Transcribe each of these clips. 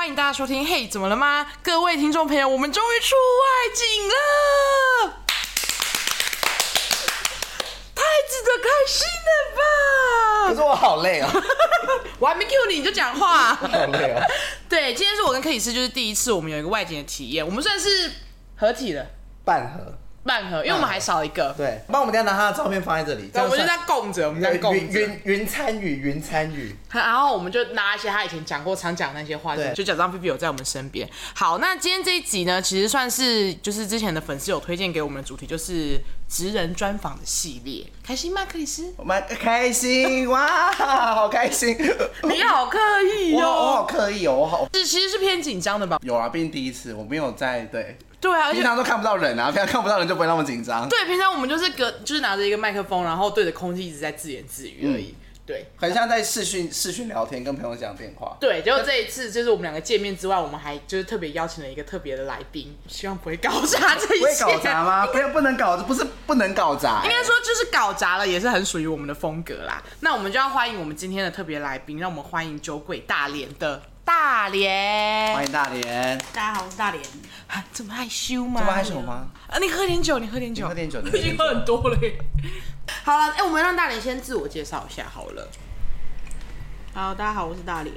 欢迎大家收听。嘿，怎么了吗？各位听众朋友，我们终于出外景了，太值得开心了吧？可是我好累哦，我还没 cue 你，你就讲话。好累哦。对，今天是我跟克里斯就是第一次，我们有一个外景的体验，我们算是合体了，半合。半盒，因为我们还少一个。对，那我们等下拿他的照片放在这里。对，我们就在供着，我们在供着。云云参与，云参与。然后我们就拿一些他以前讲过、常讲的那些话，对，就假装菲菲有在我们身边。好，那今天这一集呢，其实算是就是之前的粉丝有推荐给我们的主题，就是职人专访的系列。开心吗，克里斯？我们开心哇，好开心！你好刻意哦，我好刻意哦，我好。是其实是偏紧张的吧？有啊，毕竟第一次，我没有在对。对啊，平常都看不到人啊，平常看不到人就不会那么紧张。对，平常我们就是隔，就是拿着一个麦克风，然后对着空气一直在自言自语而已。嗯、对，很像在视讯视讯聊天，跟朋友讲电话。对，结果这一次就是我们两个见面之外，我们还就是特别邀请了一个特别的来宾，希望不会搞砸这一切。不会搞砸吗？不要，不能搞，不是不能搞砸。应该说就是搞砸了，也是很属于我们的风格啦。那我们就要欢迎我们今天的特别来宾，让我们欢迎酒鬼大连的。大连，欢迎大连。大家好，我是大连。啊，这么害羞吗？这么害羞吗？啊，你喝点酒，你喝点酒，喝点酒，你 已经喝很多了。好了，哎、欸，我们让大连先自我介绍一下好了。好，大家好，我是大连，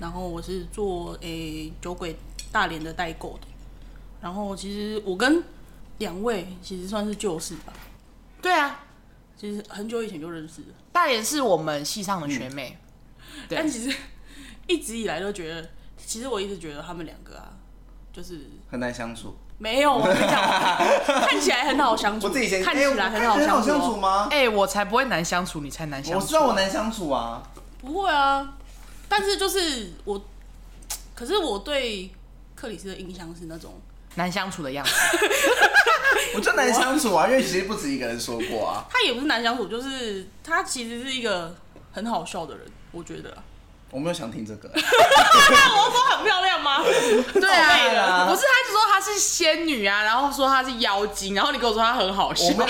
然后我是做诶、欸、酒鬼大连的代购的。然后其实我跟两位其实算是旧识吧。对啊，其实很久以前就认识了。大连是我们系上的学妹，嗯、对但其实。一直以来都觉得，其实我一直觉得他们两个啊，就是很难相处。没有，我跟你讲，看起来很好相处。我自己先看起来很好相处吗？哎，我才不会难相处，你才难相处。我知道我难相处啊。不会啊，但是就是我，可是我对克里斯的印象是那种难相处的样子。我就难相处啊，因为其实不止一个人说过啊。他也不是难相处，就是他其实是一个很好笑的人，我觉得。我没有想听这个。我说很漂亮吗？对啊，不是，他就说她是仙女啊，然后说她是妖精，然后你跟我说她很好笑。就是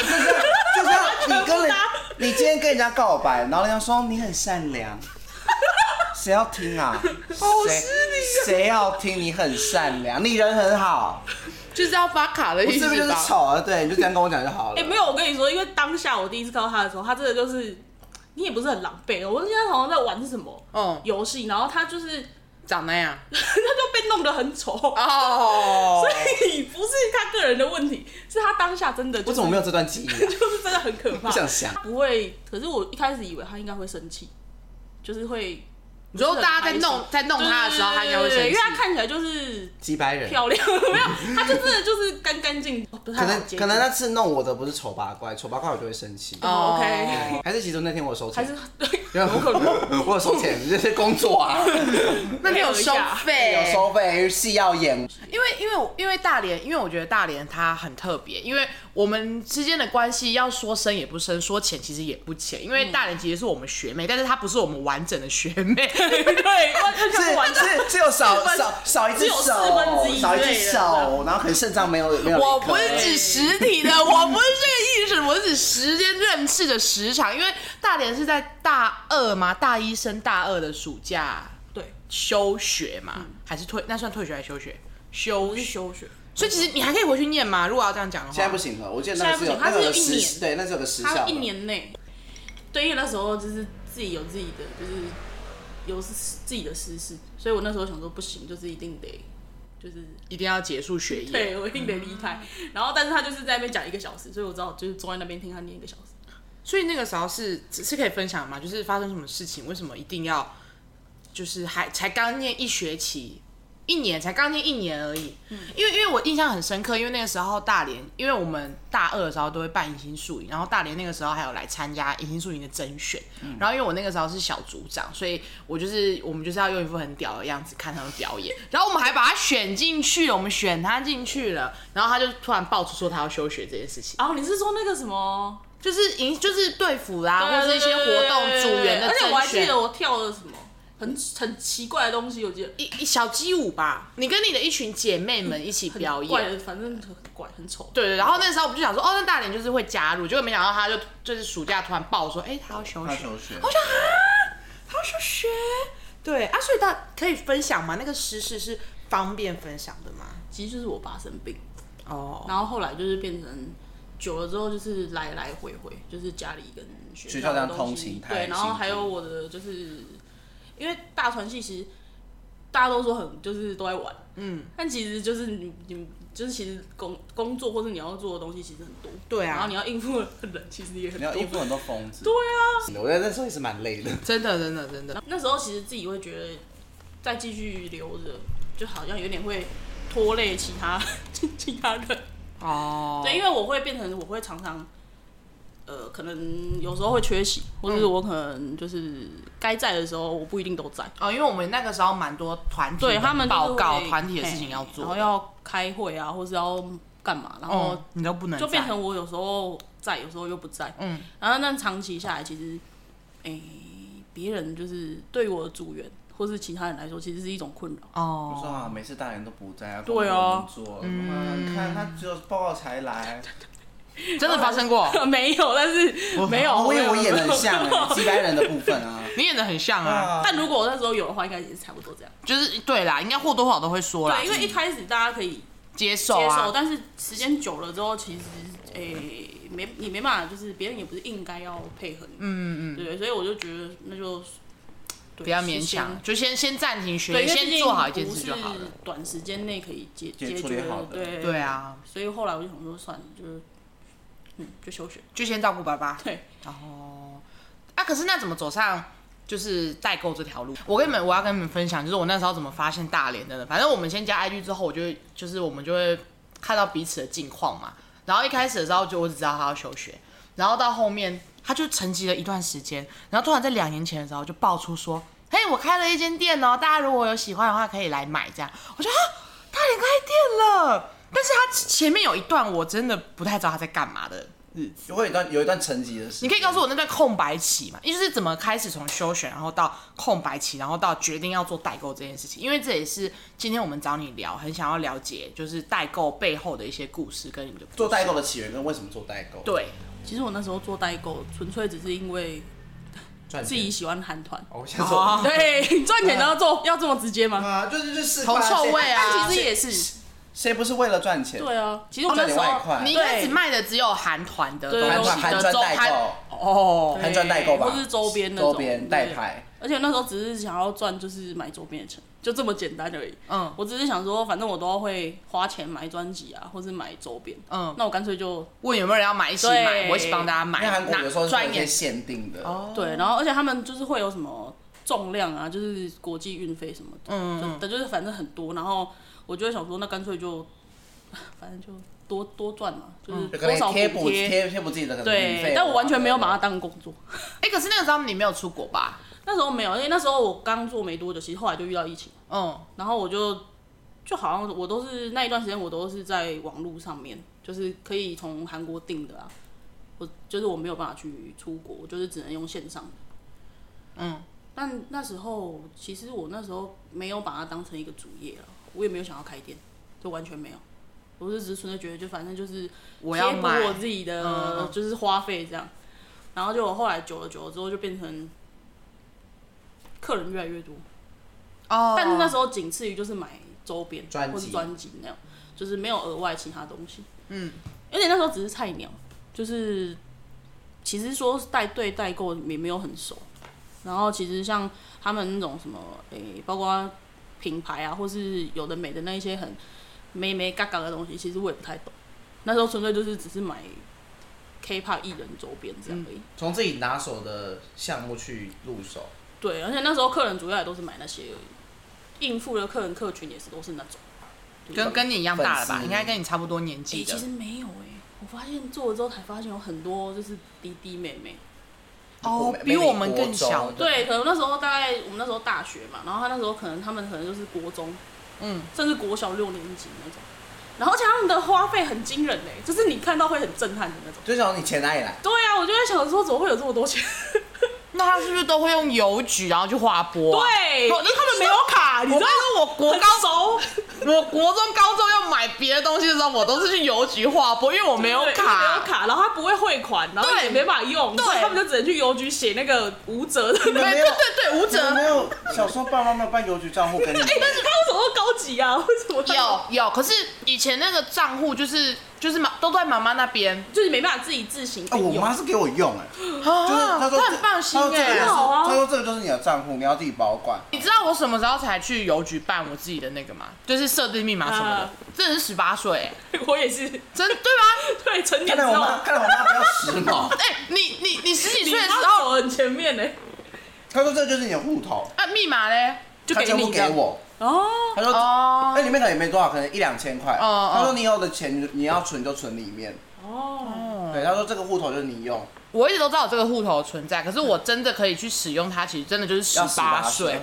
就是你跟人，你今天跟人家告白，然后人家说你很善良，谁要听啊？好失礼。谁要听你很善良？你人很好，就是要发卡的意思吧？是不是就是丑啊？对，你就这样跟我讲就好了。哎，没有，我跟你说，因为当下我第一次看到他的时候，他真的就是。你也不是很狼狈，我今天好像在玩是什么？哦，游戏，然后他就是长那样，他就被弄得很丑哦，所以不是他个人的问题，是他当下真的、就是。我怎么没有这段记忆、啊？就是真的很可怕。不想想。不会，可是我一开始以为他应该会生气，就是会。你说大家在弄在弄他的时候，他应该会生气，因为他看起来就是几百人漂亮，没有，他就真的就是干干净。可能可能那次弄我的不是丑八怪，丑八怪我就会生气。哦，OK。还是其实那天我收钱，还是对，有可能 我有收钱，这些工作啊。那天有收费，有收费，戏要演。因为因为因为大连，因为我觉得大连它很特别，因为我们之间的关系要说深也不深，说浅其实也不浅。因为大连其实是我们学妹，但是她不是我们完整的学妹。对，是是只有少少少一只手，少一只手，然后可能肾脏没有没有。我不是指实体的，我不是这个意思，我是指时间认识的时长。因为大连是在大二嘛？大一升大二的暑假，对，休学嘛，还是退？那算退学还是休学？休休学。所以其实你还可以回去念吗？如果要这样讲的话，现在不行了。我记得那是有他是有一年，对，那是有个时效，一年内。对，因为那时候就是自己有自己的，就是。有自己的私事，所以我那时候想说不行，就是一定得，就是一定要结束学业。对，我一定得离开。嗯、然后，但是他就是在那边讲一个小时，所以我知道就是坐在那边听他念一个小时。所以那个时候是是可以分享嘛？就是发生什么事情？为什么一定要就是还才刚念一学期？一年才刚进一年而已，嗯、因为因为我印象很深刻，因为那个时候大连，因为我们大二的时候都会办迎新宿营，然后大连那个时候还有来参加迎新宿营的甄选，嗯、然后因为我那个时候是小组长，所以我就是我们就是要用一副很屌的样子看他们表演，然后我们还把他选进去了，我们选他进去了，然后他就突然爆出说他要休学这件事情。哦，你是说那个什么，就是迎就是队服啦，或者是一些活动组员的而且我还记得我跳了什么。很很奇怪的东西，我记得一一小鸡舞吧，你跟你的一群姐妹们一起表演，怪反正很怪，很丑。对对，然后那时候我们就想说，哦，那大连就是会加入，结果没想到他就就是暑假突然爆说，哎，他要休学，他休学，我想啊，他要休学，对啊，所以他可以分享吗？那个私事是方便分享的吗？其实就是我爸生病哦，然后后来就是变成久了之后就是来来回回，就是家里跟学学校这样通勤，勤，对，然后还有我的就是因为大传系其实大家都说很就是都在玩，嗯，但其实就是你你就是其实工工作或者你要做的东西其实很多，对啊，然后你要应付的人其实也很多，你要应付很多疯子，对啊，我觉得那时候也是蛮累的，真的真的真的。那时候其实自己会觉得再继续留着，就好像有点会拖累其他 其他人。哦，对，因为我会变成我会常常。呃，可能有时候会缺席，或者是我可能就是该在的时候，我不一定都在。哦，因为我们那个时候蛮多团体，对他们报告团体的事情要做，然后要开会啊，或是要干嘛，然后、哦、你都不能，就变成我有时候在，有时候又不在。嗯，然后那长期下来，其实，哎、欸，别人就是对我的组员或是其他人来说，其实是一种困扰。哦，我说啊，每次大人都不在啊，对啊，做，嗯，你看他只有报告才来。真的发生过？没有，但是没有。我以为我演的很像哎，几百人的部分啊，你演的很像啊。但如果我那时候有的话，应该也是差不多这样。就是对啦，应该或多或少都会说啦。对，因为一开始大家可以接受啊，接受，但是时间久了之后，其实诶没你没办法，就是别人也不是应该要配合你。嗯嗯对，所以我就觉得那就不要勉强，就先先暂停学，先做好一件事就好了。短时间内可以解解决的，对对啊。所以后来我就想说，算了，就是。嗯，就休学，就先照顾爸爸。对，然后啊，可是那怎么走上就是代购这条路？我跟你们，我要跟你们分享，就是我那时候怎么发现大连的呢？反正我们先加 IG 之后，我就就是我们就会看到彼此的近况嘛。然后一开始的时候，就我只知道他要休学，然后到后面他就沉寂了一段时间，然后突然在两年前的时候就爆出说：“嘿，我开了一间店哦，大家如果有喜欢的话可以来买。”这样，我就啊，大连开店了。但是他前面有一段我真的不太知道他在干嘛的日子，会有一段有一段沉寂的时间。你可以告诉我那段空白期嘛？也就是怎么开始从休学，然后到空白期，然后到决定要做代购这件事情？因为这也是今天我们找你聊，很想要了解，就是代购背后的一些故事跟你的做代购的起源跟为什么做代购。对，其实我那时候做代购，纯粹只是因为自己喜欢韩团。哦，对，赚钱都要做，要这么直接吗？啊，就是就是铜臭味啊，但其实也是。谁不是为了赚钱？对啊，其实我那时候你一开始卖的只有韩团的，韩团韩专代购哦，韩专代购吧，或是周边的周边代拍。而且那时候只是想要赚，就是买周边的钱，就这么简单而已。嗯，我只是想说，反正我都会花钱买专辑啊，或是买周边。嗯，那我干脆就问有没有人要买，一起买，我一起帮大家买。因为韩国有时候是一些限定的，哦，对，然后而且他们就是会有什么重量啊，就是国际运费什么的，嗯，的就是反正很多，然后我就会想说，那干脆就。反正就多多赚嘛，就是多少补贴贴贴补自己的对，但我完全没有把它当工作。哎，可是那个时候你没有出国吧？那时候没有，因为那时候我刚做没多久，其实后来就遇到疫情。嗯，然后我就就好像我都是那一段时间，我都是在网络上面，就是可以从韩国订的啊。我就是我没有办法去出国，我就是只能用线上的。嗯，但那时候其实我那时候没有把它当成一个主业了，我也没有想要开店，就完全没有。我是只是纯粹觉得，就反正就是贴补我自己的，就是花费这样。然后就我后来久了久了之后，就变成客人越来越多。哦。但是那时候仅次于就是买周边或是专辑那样，就是没有额外其他东西。嗯。而且那时候只是菜鸟，就是其实说带队代购也没有很熟。然后其实像他们那种什么，诶，包括品牌啊，或是有的美的那一些很。美美嘎嘎的东西，其实我也不太懂。那时候纯粹就是只是买 K-pop 艺人周边这样而已。从自己拿手的项目去入手。对，而且那时候客人主要也都是买那些而已，应付的客人客群也是都是那种，跟跟你一样大了吧？应该跟你差不多年纪的。其实没有哎，我发现做了之后才发现有很多就是弟弟妹妹。哦，比我们更小。对，可能那时候大概我们那时候大学嘛，然后他那时候可能他们可能就是国中。嗯，甚至国小六年级那种，然后而且他们的花费很惊人嘞，就是你看到会很震撼的那种。就想你钱哪里来？对啊，我就在想说，怎么会有这么多钱？那他是不是都会用邮局然后去划拨？对，因为他们没有卡，你知道，我国高中，我国中、高中要买别的东西的时候，我都是去邮局划拨，因为我没有卡，没有卡，然后他不会汇款，然后也没办法用，对，他们就只能去邮局写那个无折的。对对对对，无折。没有，小时候爸妈没有办邮局账户给你。哎，但是他为什么会高级啊？为什么？有有，可是以前那个账户就是。就是妈都在妈妈那边，就是没办法自己自行。哦，我妈是给我用哎，就是她说她很放心哎，她说这个就是你的账户，你要自己保管。你知道我什么时候才去邮局办我自己的那个吗？就是设定密码什么的，这是十八岁，我也是，真对吗？对，成年之后。看来我妈，看来我妈比较时髦。哎，你你你十几岁的时候走很前面呢。她说这就是你的户头，啊，密码嘞就给你给我。哦，他说哦，那里面可能也没多少，可能一两千块。哦，他说你以后的钱你要存就存里面。哦，对，他说这个户头就是你用。我一直都知道有这个户头存在，可是我真的可以去使用它，其实真的就是十八岁，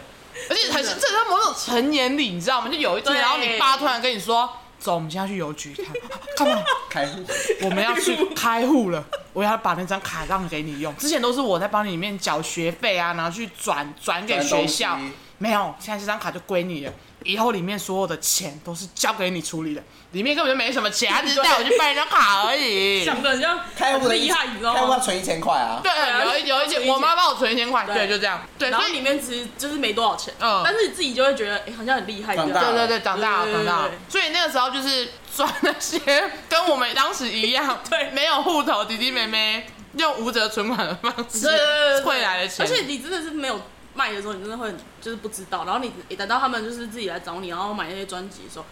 而且还是这是在某种成年礼，你知道吗？就有一天，然后你爸突然跟你说：“走，我们现在去邮局看，看嘛，开户，我们要去开户了，我要把那张卡让给你用。之前都是我在帮你里面缴学费啊，然后去转转给学校。”没有，现在这张卡就归你了。以后里面所有的钱都是交给你处理的，里面根本就没什么钱，他只是带我去办一张卡而已。想的像开户的厉害，你知道吗？开户要存一千块啊。对，有一有一千，我妈帮我存一千块，对，就这样。对，所以里面其实就是没多少钱，嗯，但是你自己就会觉得，哎，好像很厉害。长大了，对对对，长大了，长大了。所以那个时候就是赚那些跟我们当时一样，对，没有户头弟弟妹妹用无责存款的方式汇来的钱，而且你真的是没有。卖的时候，你真的会就是不知道，然后你等到他们就是自己来找你，然后买那些专辑的时候，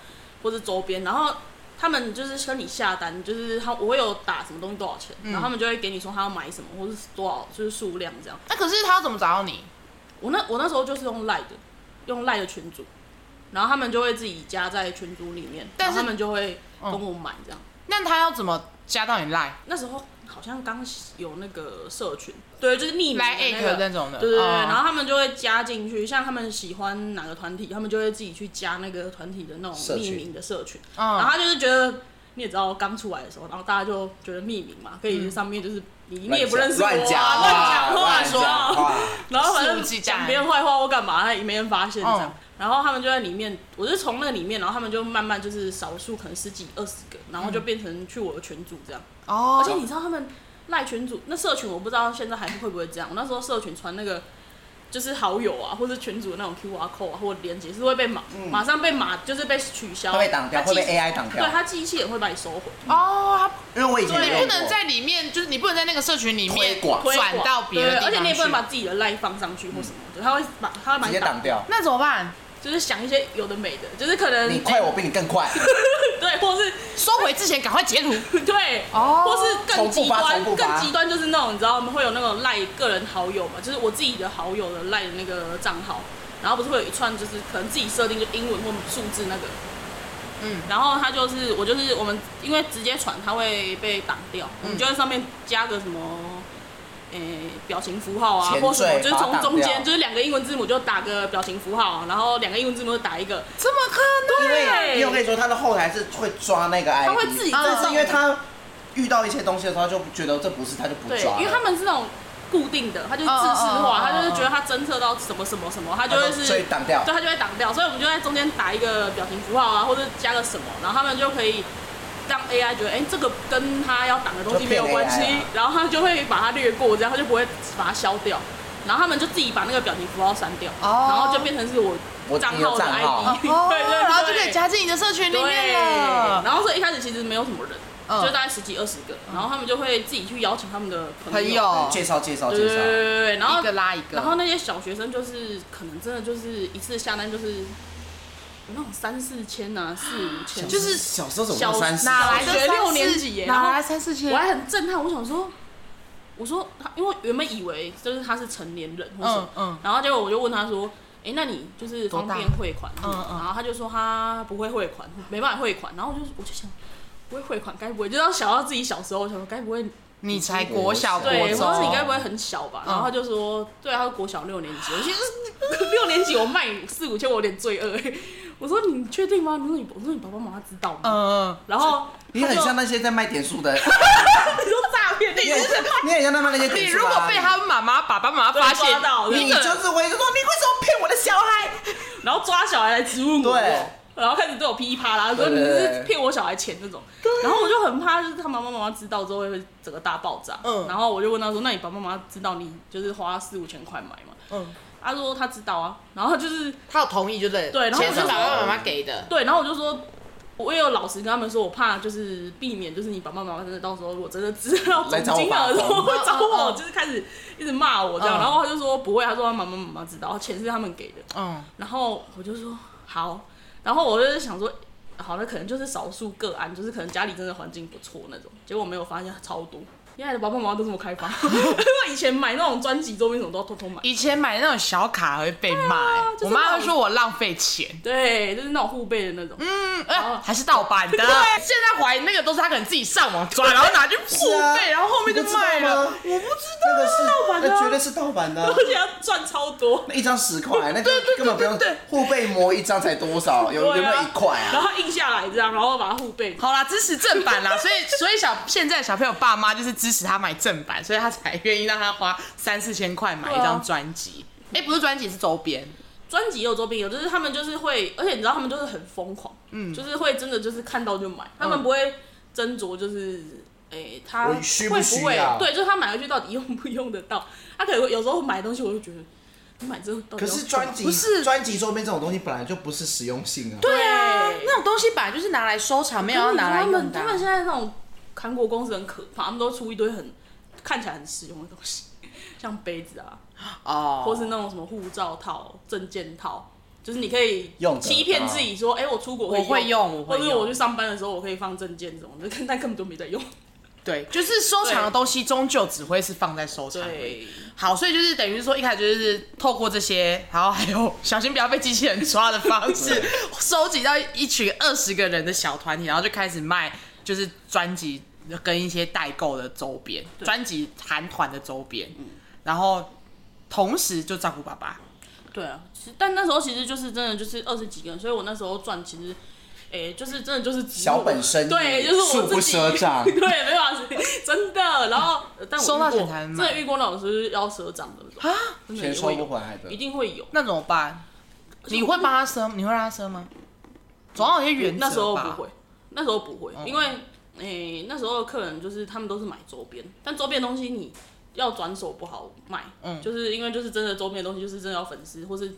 或者周边，然后他们就是跟你下单，就是他我会有打什么东西多少钱，嗯、然后他们就会给你说他要买什么，或是多少就是数量这样。那、啊、可是他要怎么找到你？我那我那时候就是用赖的，用赖的群组，然后他们就会自己加在群组里面，但是他们就会跟我买这样。那、嗯、他要怎么加到你赖？那时候。好像刚有那个社群，对，就是匿名的那个那种的，对对对，然后他们就会加进去，像他们喜欢哪个团体，他们就会自己去加那个团体的那种匿名的社群，然后他就是觉得你也知道刚出来的时候，然后大家就觉得匿名嘛，可以上面就是你你也不认识我，乱讲话说，然后反正讲别人坏话或干嘛，他也没人发现这样。然后他们就在里面，我是从那个里面，然后他们就慢慢就是少数，可能十几二十个，然后就变成去我的群组这样。哦。而且你知道他们赖群主那社群，我不知道现在还会不会这样。我那时候社群传那个就是好友啊，或者群主的那种 QR code 啊，或者连接是会被马、嗯、马上被马就是被取消，会被挡掉，会被 AI 挡掉。对，他机器也会把你收回。哦。因为我以前你不能在里面，就是你不能在那个社群里面转到别人地方，而且你也不能把自己的赖放上去或什么，嗯、他会把他会把你挡掉。那怎么办？就是想一些有的没的，就是可能你快，我比你更快，对，或是收回之前赶快截图，对，哦，或是更极端，更极端就是那种你知道，我们会有那种赖个人好友嘛，就是我自己的好友的赖的那个账号，然后不是会有一串就是可能自己设定就英文或数字那个，嗯，然后他就是我就是我们因为直接传他会被挡掉，我们就在上面加个什么。诶，表情符号啊，或什么，就是从中间，就是两个英文字母就打个表情符号，然后两个英文字母就打一个，怎么可能？因为我跟你说，他的后台是会抓那个 ID，他会自己，但是因为他遇到一些东西的时候，他就觉得这不是，他就不抓。因为他们是那种固定的，他就自视化，他就是觉得他侦测到什么什么什么，他就会是所以挡掉，对，他就会挡掉，所以我们就在中间打一个表情符号啊，或者加个什么，然后他们就可以。让 AI 觉得，哎、欸，这个跟他要挡的东西没有关系，然后他就会把它略过，这样他就不会把它消掉，然后他们就自己把那个表情符号删掉，哦、然后就变成是我账号的 ID，对对，对，然后就可以加进你的社群里面了。然后所以一开始其实没有什么人，嗯、就大概十几二十个，然后他们就会自己去邀请他们的朋友，朋友。介绍介绍介绍，对对对，然后一个拉一个，然后那些小学生就是可能真的就是一次下单就是。那种三四千呐，四五千，就是小时候怎么三四？哪来的学六年级耶？哪来三四千？我还很震撼，我想说，我说他，因为原本以为就是他是成年人，或是嗯，然后结果我就问他说，哎，那你就是方便汇款？嗯嗯，然后他就说他不会汇款，没办法汇款。然后我就我就想，不会汇款，该不会就要想到自己小时候，我想说该不会你才国小国中，或者你该不会很小吧？然后他就说，对啊，他是国小六年级，我其实六年级我卖四五千，我有点罪恶。我说你确定吗？你说你，我说你爸爸妈妈知道吗？嗯，然后你很像那些在卖点数的，你说诈骗，你是你很像他们那些点数。你如果被他们妈妈、爸爸妈妈发现，你就是会说你为什么骗我的小孩？然后抓小孩来质问我。对，然后开始对我噼里啪啦说你是骗我小孩钱那种，然后我就很怕，就是他妈妈妈妈知道之后会整个大爆炸。嗯，然后我就问他说：“那你爸爸妈妈知道你就是花四五千块买吗？”嗯，他说他知道啊，然后就是他有同意，就对，对，然后钱是爸爸妈妈给的，对，然后我就说。我也有老实跟他们说，我怕就是避免，就是你爸爸妈妈真的到时候如果真的知道总金额的时候会找我，就是开始一直骂我这样，然后他就说不会，他说他妈妈妈妈知道钱是他们给的，嗯，然后我就说好，然后我就是想说，好，那可能就是少数个案，就是可能家里真的环境不错那种，结果没有发现超多。现在的爸爸妈妈都这么开放，因 为 以前买那种专辑周边什么都要偷偷买。以前买那种小卡会被骂，啊就是，我妈会说我浪费钱。对，就是那种护背的那种。嗯，呃，还是盗版的。对，现在怀疑那个都是他可能自己上网抓，然后拿去护贝，啊，然后后面就卖了。我不知道，那个是盗版的，那绝对是盗版的，而且要赚超多。那一张十块，那个根本不用护背膜一张才多少？有有没有一块啊？然后印下来这样，然后把它护背。好啦，支持正版啦，所以所以小现在小朋友爸妈就是。支持他买正版，所以他才愿意让他花三四千块买一张专辑。哎、啊欸，不是专辑，是周边。专辑有周边有，就是他们就是会，而且你知道他们就是很疯狂，嗯，就是会真的就是看到就买，他们不会斟酌，就是哎、欸，他会不会需不需？对，就是他买回去到底用不用得到？他可能有时候买东西，我就觉得你买这个，可是专辑不是专辑周边这种东西本来就不是实用性啊。对啊，那种东西本来就是拿来收藏，没有要拿来用的、啊。他们现在那种。韩国公司很可怕，他们都出一堆很看起来很实用的东西，像杯子啊，哦、oh.，或是那种什么护照套、证件套，就是你可以欺骗自己说，哎、欸，我出国会我会用，或者我去上班的时候我可以放证件这种，但根本都没在用。对，就是收藏的东西终究只会是放在收藏。对，好，所以就是等于说一开始就是透过这些，然后还有小心不要被机器人抓的方式，收集到一群二十个人的小团体，然后就开始卖。就是专辑跟一些代购的周边，专辑韩团的周边，嗯，然后同时就照顾爸爸。对啊，其实但那时候其实就是真的就是二十几个人，所以我那时候赚其实，哎、欸，就是真的就是小本生意，对，就是我自己，不赊账，对，没办法，真的。然后，但我收到钱才真的遇过那种是要赊账的啊，钱收不回来的，一定会有。那怎么办？你会帮他赊？你会让他赊吗？总要有些原则吧。那时候不会。那时候不会，因为诶、欸、那时候的客人就是他们都是买周边，但周边东西你要转手不好卖，嗯，就是因为就是真的周边的东西就是真的要粉丝，或是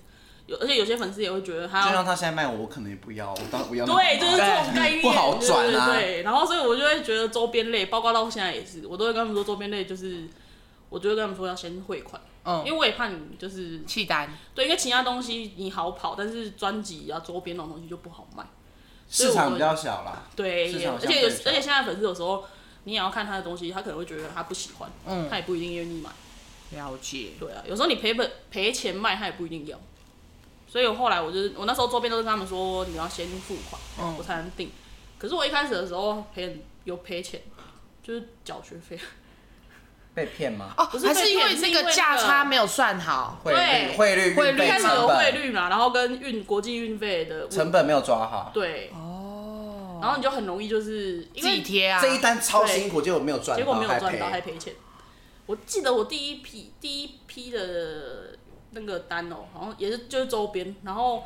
有而且有些粉丝也会觉得他就像他现在卖我，我可能也不要，我当然不要。对，就是这种概念不好转啊。对，然后所以我就会觉得周边类，包括到现在也是，我都会跟他们说周边类就是，我就会跟他们说要先汇款，嗯，因为我也怕你就是弃单，对，因为其他东西你好跑，但是专辑啊周边那种东西就不好卖。市场比较小啦，对，而且有，而且现在粉丝有时候你也要看他的东西，他可能会觉得他不喜欢，嗯，他也不一定愿意买。了解。对啊，有时候你赔本赔钱卖，他也不一定要。所以我后来我就是我那时候周边都是跟他们说，你要先付款，嗯，我才能定。可是我一开始的时候赔有赔钱，就是缴学费。被骗吗？哦，不是，还是因为这个价差没有算好，汇率汇率汇率开始有汇率嘛，然后跟运国际运费的成本没有抓好，对，哦，然后你就很容易就是自己贴啊，这一单超辛苦，结果没有赚，结果没有赚到还赔钱。我记得我第一批第一批的那个单哦，好像也是就是周边，然后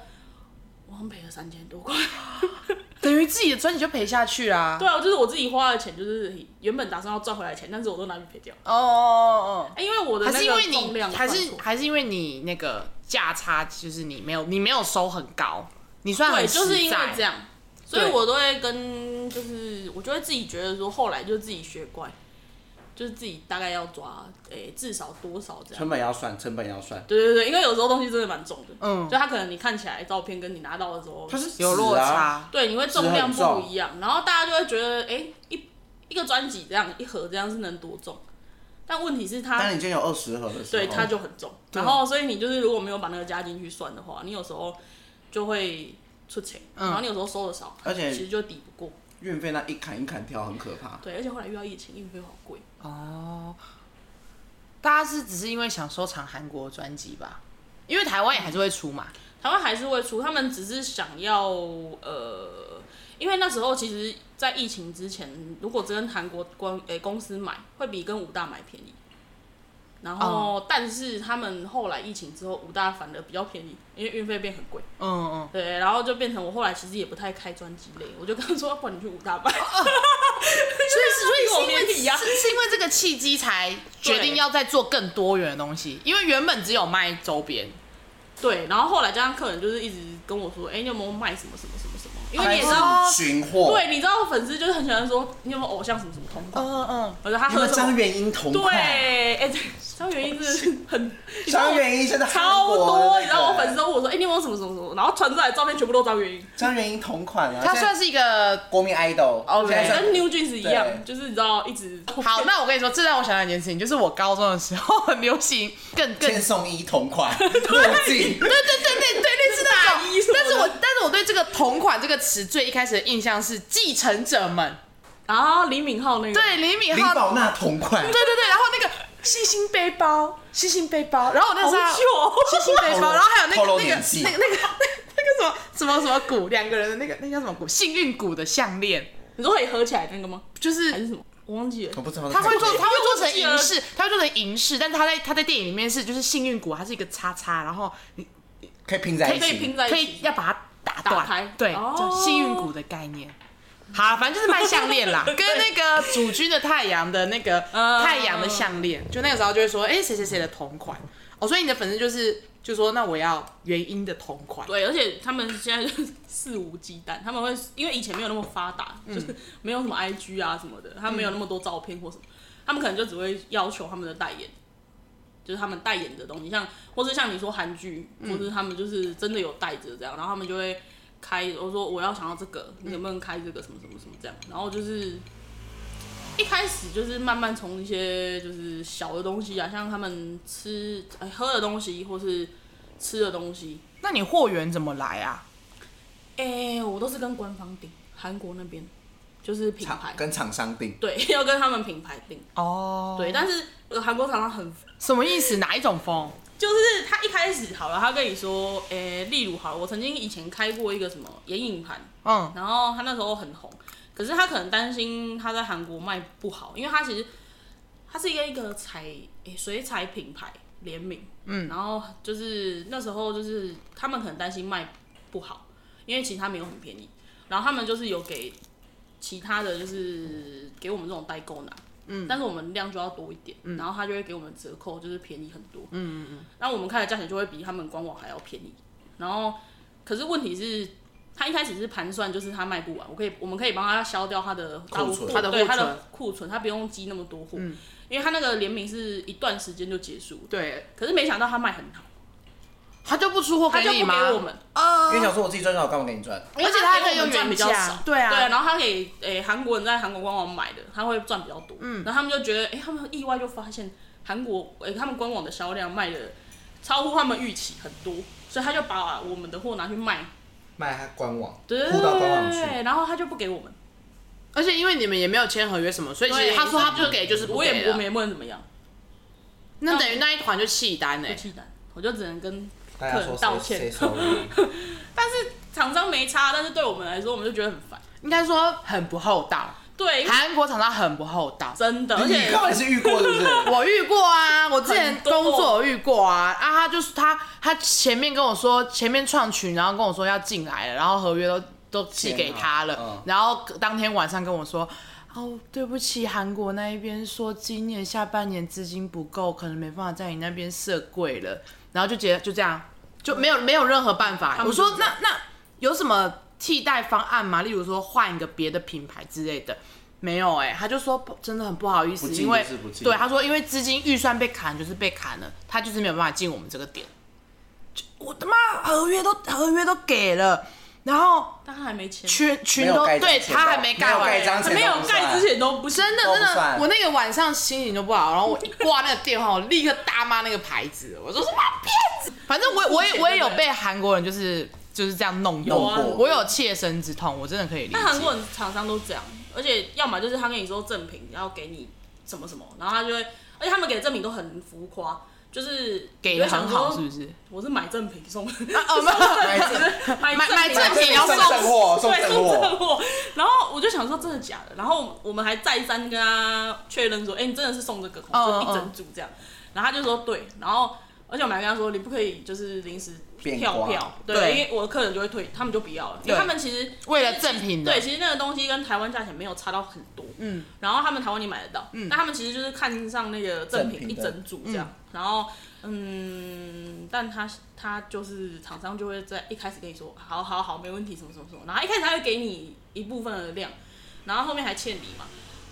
我好像赔了三千多块。等于自己的专辑就赔下去啦。对啊，就是我自己花的钱，就是原本打算要赚回来的钱，但是我都拿去赔掉。哦哦哦。因为我的还是因为你还是还是因为你那个价差，就是你没有你没有收很高，你算很就是因为这样，所以我都会跟就是我就会自己觉得说，后来就自己学乖。就是自己大概要抓，诶、欸，至少多少这样？成本要算，成本要算。对对对，因为有时候东西真的蛮重的，嗯，就它可能你看起来照片跟你拿到的时候，它是有落差，对，你会重量不一样，然后大家就会觉得，哎、欸，一一个专辑这样一盒这样是能多重？但问题是它，但你今天有二十盒的时候，对，它就很重。然后所以你就是如果没有把那个加进去算的话，你有时候就会出钱，嗯，然后你有时候收的少，而且其实就抵不过。运费那一砍一砍跳很可怕。对，而且后来遇到疫情，运费好贵。哦，大家是只是因为想收藏韩国专辑吧？因为台湾也还是会出嘛。台湾还是会出，他们只是想要呃，因为那时候其实，在疫情之前，如果只跟韩国公诶、欸、公司买，会比跟武大买便宜。然后，但是他们后来疫情之后，五大反而比较便宜，因为运费变很贵。嗯嗯。对，然后就变成我后来其实也不太开专辑类，我就跟他说，不然你去五大吧。所以 是，所以是因为是是因为这个契机才决定要再做更多元的东西，因为原本只有卖周边。对，然后后来加上客人就是一直跟我说，哎，你有没有卖什么什么什么？因为你也知道寻货，对，你知道粉丝就是很喜欢说，你有没有偶像什么什么同款？嗯嗯，或者他和张元英同款。对，哎，张元英真的是很，张元英真的超多，你知道我粉丝问我说，哎，你有没有什么什么什么？然后传出来照片全部都张元英。张元英同款啊，他算是一个国民 idol，跟 New Jeans 一样，就是你知道一直。好，那我跟你说，这让我想到一件事情，就是我高中的时候很流行，更更千颂伊同款，墨镜，对对对对对对，类似那种。但是我但是我对这个同款这个词最一开始的。印象是继承者们，然后李敏镐那个，对李敏镐，李宝娜同款，对对对，然后那个星星背包，星星背包，然后我那时候细心背包，然后还有那个那个那个那个那个什么什么什么鼓，两个人的那个那叫什么鼓，幸运鼓的项链，你说可以合起来那个吗？就是还是什么？我忘记了，我不知道。他会做，他会做成银饰，他会做成银饰，但是他在他在电影里面是就是幸运鼓，它是一个叉叉，然后你可以拼在一起，可以拼在一起，可以要把它打断，对，叫幸运谷的概念。好，反正就是卖项链啦，跟那个主君的太阳的那个太阳的项链，就那个时候就会说，哎，谁谁谁的同款。哦，所以你的粉丝就是就说，那我要元英的同款。对，而且他们现在就是肆无忌惮，他们会因为以前没有那么发达，就是没有什么 IG 啊什么的，他们没有那么多照片或什么，他们可能就只会要求他们的代言，就是他们代言的东西，像或是像你说韩剧，或是他们就是真的有带着这样，然后他们就会。开，我说我要想要这个，你能不能开这个什么什么什么这样？然后就是一开始就是慢慢从一些就是小的东西啊，像他们吃哎喝的东西或是吃的东西。那你货源怎么来啊？哎、欸，我都是跟官方订，韩国那边就是品牌跟厂商订，对，要跟他们品牌订。哦，对，但是韩国厂商很什么意思？哪一种风？就是他一开始好了，他跟你说，诶、欸，例如好了，我曾经以前开过一个什么眼影盘，嗯，然后他那时候很红，可是他可能担心他在韩国卖不好，因为他其实他是一个一个彩诶水彩品牌联名，嗯，然后就是那时候就是他们可能担心卖不好，因为其实他没有很便宜，然后他们就是有给其他的就是给我们这种代购拿。嗯，但是我们量就要多一点，嗯、然后他就会给我们折扣，就是便宜很多。嗯嗯嗯。那我们开的价钱就会比他们官网还要便宜。然后，可是问题是，他一开始是盘算，就是他卖不完，我可以，我们可以帮他销掉他的库存，他的库存，库存，他不用积那么多货，嗯、因为他那个联名是一段时间就结束。对。可是没想到他卖很好。他就不出货给你吗？他就不给我们，因为想说我自己赚就好，干嘛给你赚？而且他还可以用赚比较少，对啊，对啊。然后他给诶韩国人在韩国官网买的，他会赚比较多。嗯，然后他们就觉得，哎，他们意外就发现韩国诶他们官网的销量卖的超乎他们预期很多，所以他就把我们的货拿去卖，卖他官网，对，铺到官网去。然后他就不给我们，而且因为你们也没有签合约什么，所以其实他说他不给就是不给，我也我没问怎么样。那等于那一团就弃单呢？弃单，我就只能跟。客人道歉，但是厂商没差，但是对我们来说，我们就觉得很烦。应该说很不厚道。对，韩国厂商很不厚道，真的。而且你也是遇过，是不是？我遇过啊，我之前工作我遇过啊。啊，他就是他，他前面跟我说，前面创群，然后跟我说要进来了，然后合约都都寄给他了，嗯、然后当天晚上跟我说，哦，对不起，韩国那一边说今年下半年资金不够，可能没办法在你那边设柜了。然后就觉得就这样，就没有没有任何办法。我说那那有什么替代方案吗？例如说换一个别的品牌之类的，没有哎、欸。他就说不，真的很不好意思，因为对他说，因为资金预算被砍就是被砍了，他就是没有办法进我们这个点。我他妈，合约都合约都给了。然后他还没签，群群都对他还没盖完，没有盖之前都不真的真的，我那个晚上心情就不好，然后我一 挂那个电话，我立刻大骂那个牌子，我说什么骗子！反正我我也我也有被韩国人就是就是这样弄过，我有切身之痛，我真的可以理解。那韩国人厂商都这样，而且要么就是他跟你说赠品然后给你什么什么，然后他就会，而且他们给的赠品都很浮夸。就是给的很好，是不是？我是买赠品送，哦，买 买买赠品要送货，对，送赠货。然后我就想说，真的假的？然后我们还再三跟他确认说，哎，你真的是送这个，就一整组这样。然后他就说对，然后而且我们还跟他说，你不可以就是临时跳票，对，对。因为我的客人就会退，他们就不要了，因为他们其实为了赠品的，对，其实那个东西跟台湾价钱没有差到很多，嗯，然后他们台湾你买得到，嗯，那他们其实就是看上那个赠品一整组这样，嗯、然后嗯，但他他就是厂商就会在一开始跟你说，好好好，没问题，什么什么什么，然后一开始他会给你一部分的量，然后后面还欠你嘛。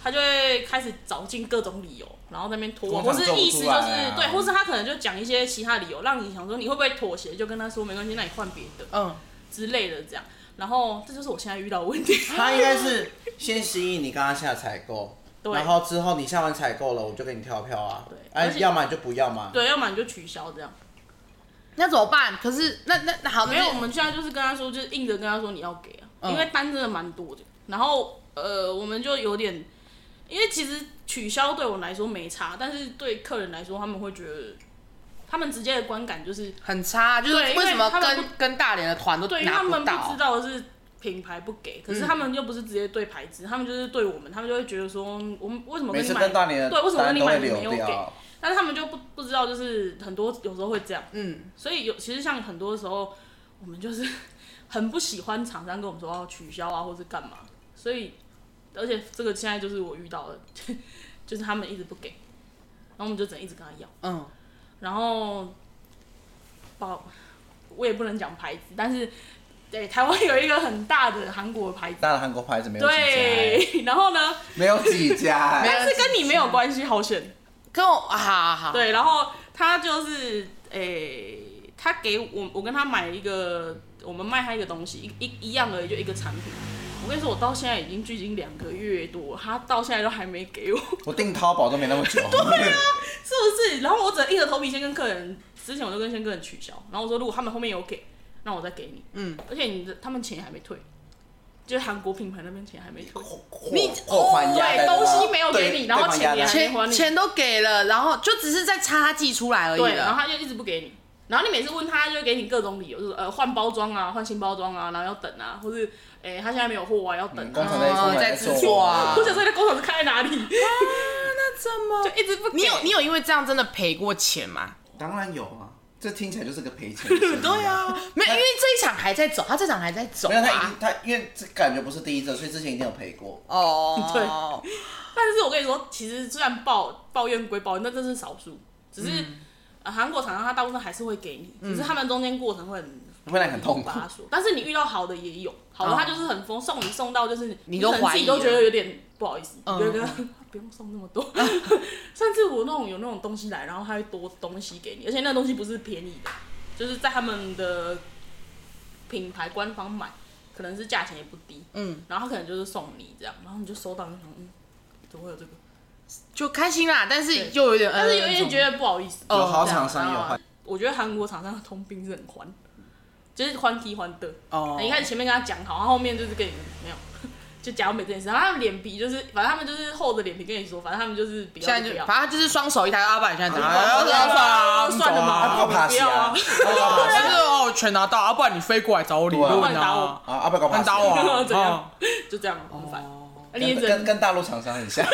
他就会开始找尽各种理由，然后在那边拖，或是意思就是、啊、对，或是他可能就讲一些其他理由，让你想说你会不会妥协，就跟他说没关系，那你换别的，嗯之类的这样。然后这就是我现在遇到的问题。他应该是先吸引你跟他下采购，对，然后之后你下完采购了，我就给你跳票啊，对，哎、啊，要么你就不要嘛，对，要么你就取消这样。那怎么办？可是那那那好，没有，我们现在就是跟他说，就是硬着跟他说你要给啊，嗯、因为单真的蛮多的。然后呃，我们就有点。因为其实取消对我来说没差，但是对客人来说，他们会觉得，他们直接的观感就是很差，就是为什么跟跟大连的团都拿不到？对，因为他们不知道的是品牌不给，可是他们又不是直接对牌子，他们就是对我们，他们就会觉得说，我们为什么跟你买？对，为什么跟你买你没有给？但是他们就不不知道，就是很多有时候会这样，嗯，所以有其实像很多时候，我们就是 很不喜欢厂商跟我们说要取消啊，或是干嘛，所以。而且这个现在就是我遇到的，就是他们一直不给，然后我们就只能一直跟他要。嗯。然后，包，我也不能讲牌子，但是，对，台湾有一个很大的韩国牌子。大的韩国牌子没有几家。对。然后呢？没有几家。但是跟你没有关系，好选。跟我啊好好。对，然后他就是，诶、欸，他给我，我跟他买一个，我们卖他一个东西，一一一样而已，就一个产品。我跟你说，我到现在已经距今两个月多，他到现在都还没给我。我订淘宝都没那么久。对啊，是不是？然后我只能硬着头皮先跟客人，之前我就跟先跟客人取消，然后我说如果他们后面有给，那我再给你。嗯。而且你的他们钱还没退，就是韩国品牌那边钱还没退。你哦，对，东西没有给你，然后钱钱钱都给了，然后就只是在差寄出来而已。对，然后他就一直不给你。然后你每次问他，他就会给你各种理由，就是呃换包装啊，换新包装啊，然后要等啊，或是哎、欸、他现在没有货啊，要等、啊。工厂在在制作啊。我想说，那工厂是开在哪里？啊，那怎么就一直不？你有你有因为这样真的赔过钱吗？当然有啊，这听起来就是个赔钱。对啊，没有，因为这一场还在走，他这场还在走、啊。没有，他已经他因为这感觉不是第一次，所以之前一定有赔过。哦，对。但是我跟你说，其实虽然抱抱怨归抱怨，那这是少数，只是。嗯韩国厂商他大部分还是会给你，只是他们中间过程会很会很痛苦。但是你遇到好的也有，好的他就是很疯，送你送到就是你都怀疑，都觉得有点不好意思，觉得 不用送那么多。甚至我那种有那种东西来，然后他会多东西给你，而且那东西不是便宜的，就是在他们的品牌官方买，可能是价钱也不低。嗯，然后他可能就是送你这样，然后你就收到，就想嗯，怎么会有这个？就开心啦，但是又有点，但是有点觉得不好意思。有好厂商有坏。我觉得韩国厂商的通病是很宽，就是欢踢欢的。哦。你看前面跟他讲好，然后后面就是跟你没有，就讲每件事。然后他们脸皮就是，反正他们就是厚着脸皮跟你说，反正他们就是比较。现在就，反正就是双手一抬，阿爸现在怎么样？算了嘛，不要啊。就是哦，全拿到，阿不然你飞过来找我理论啊。啊，阿爸搞怕。打我，怎样？就这样，很烦。跟跟跟大陆厂商很像。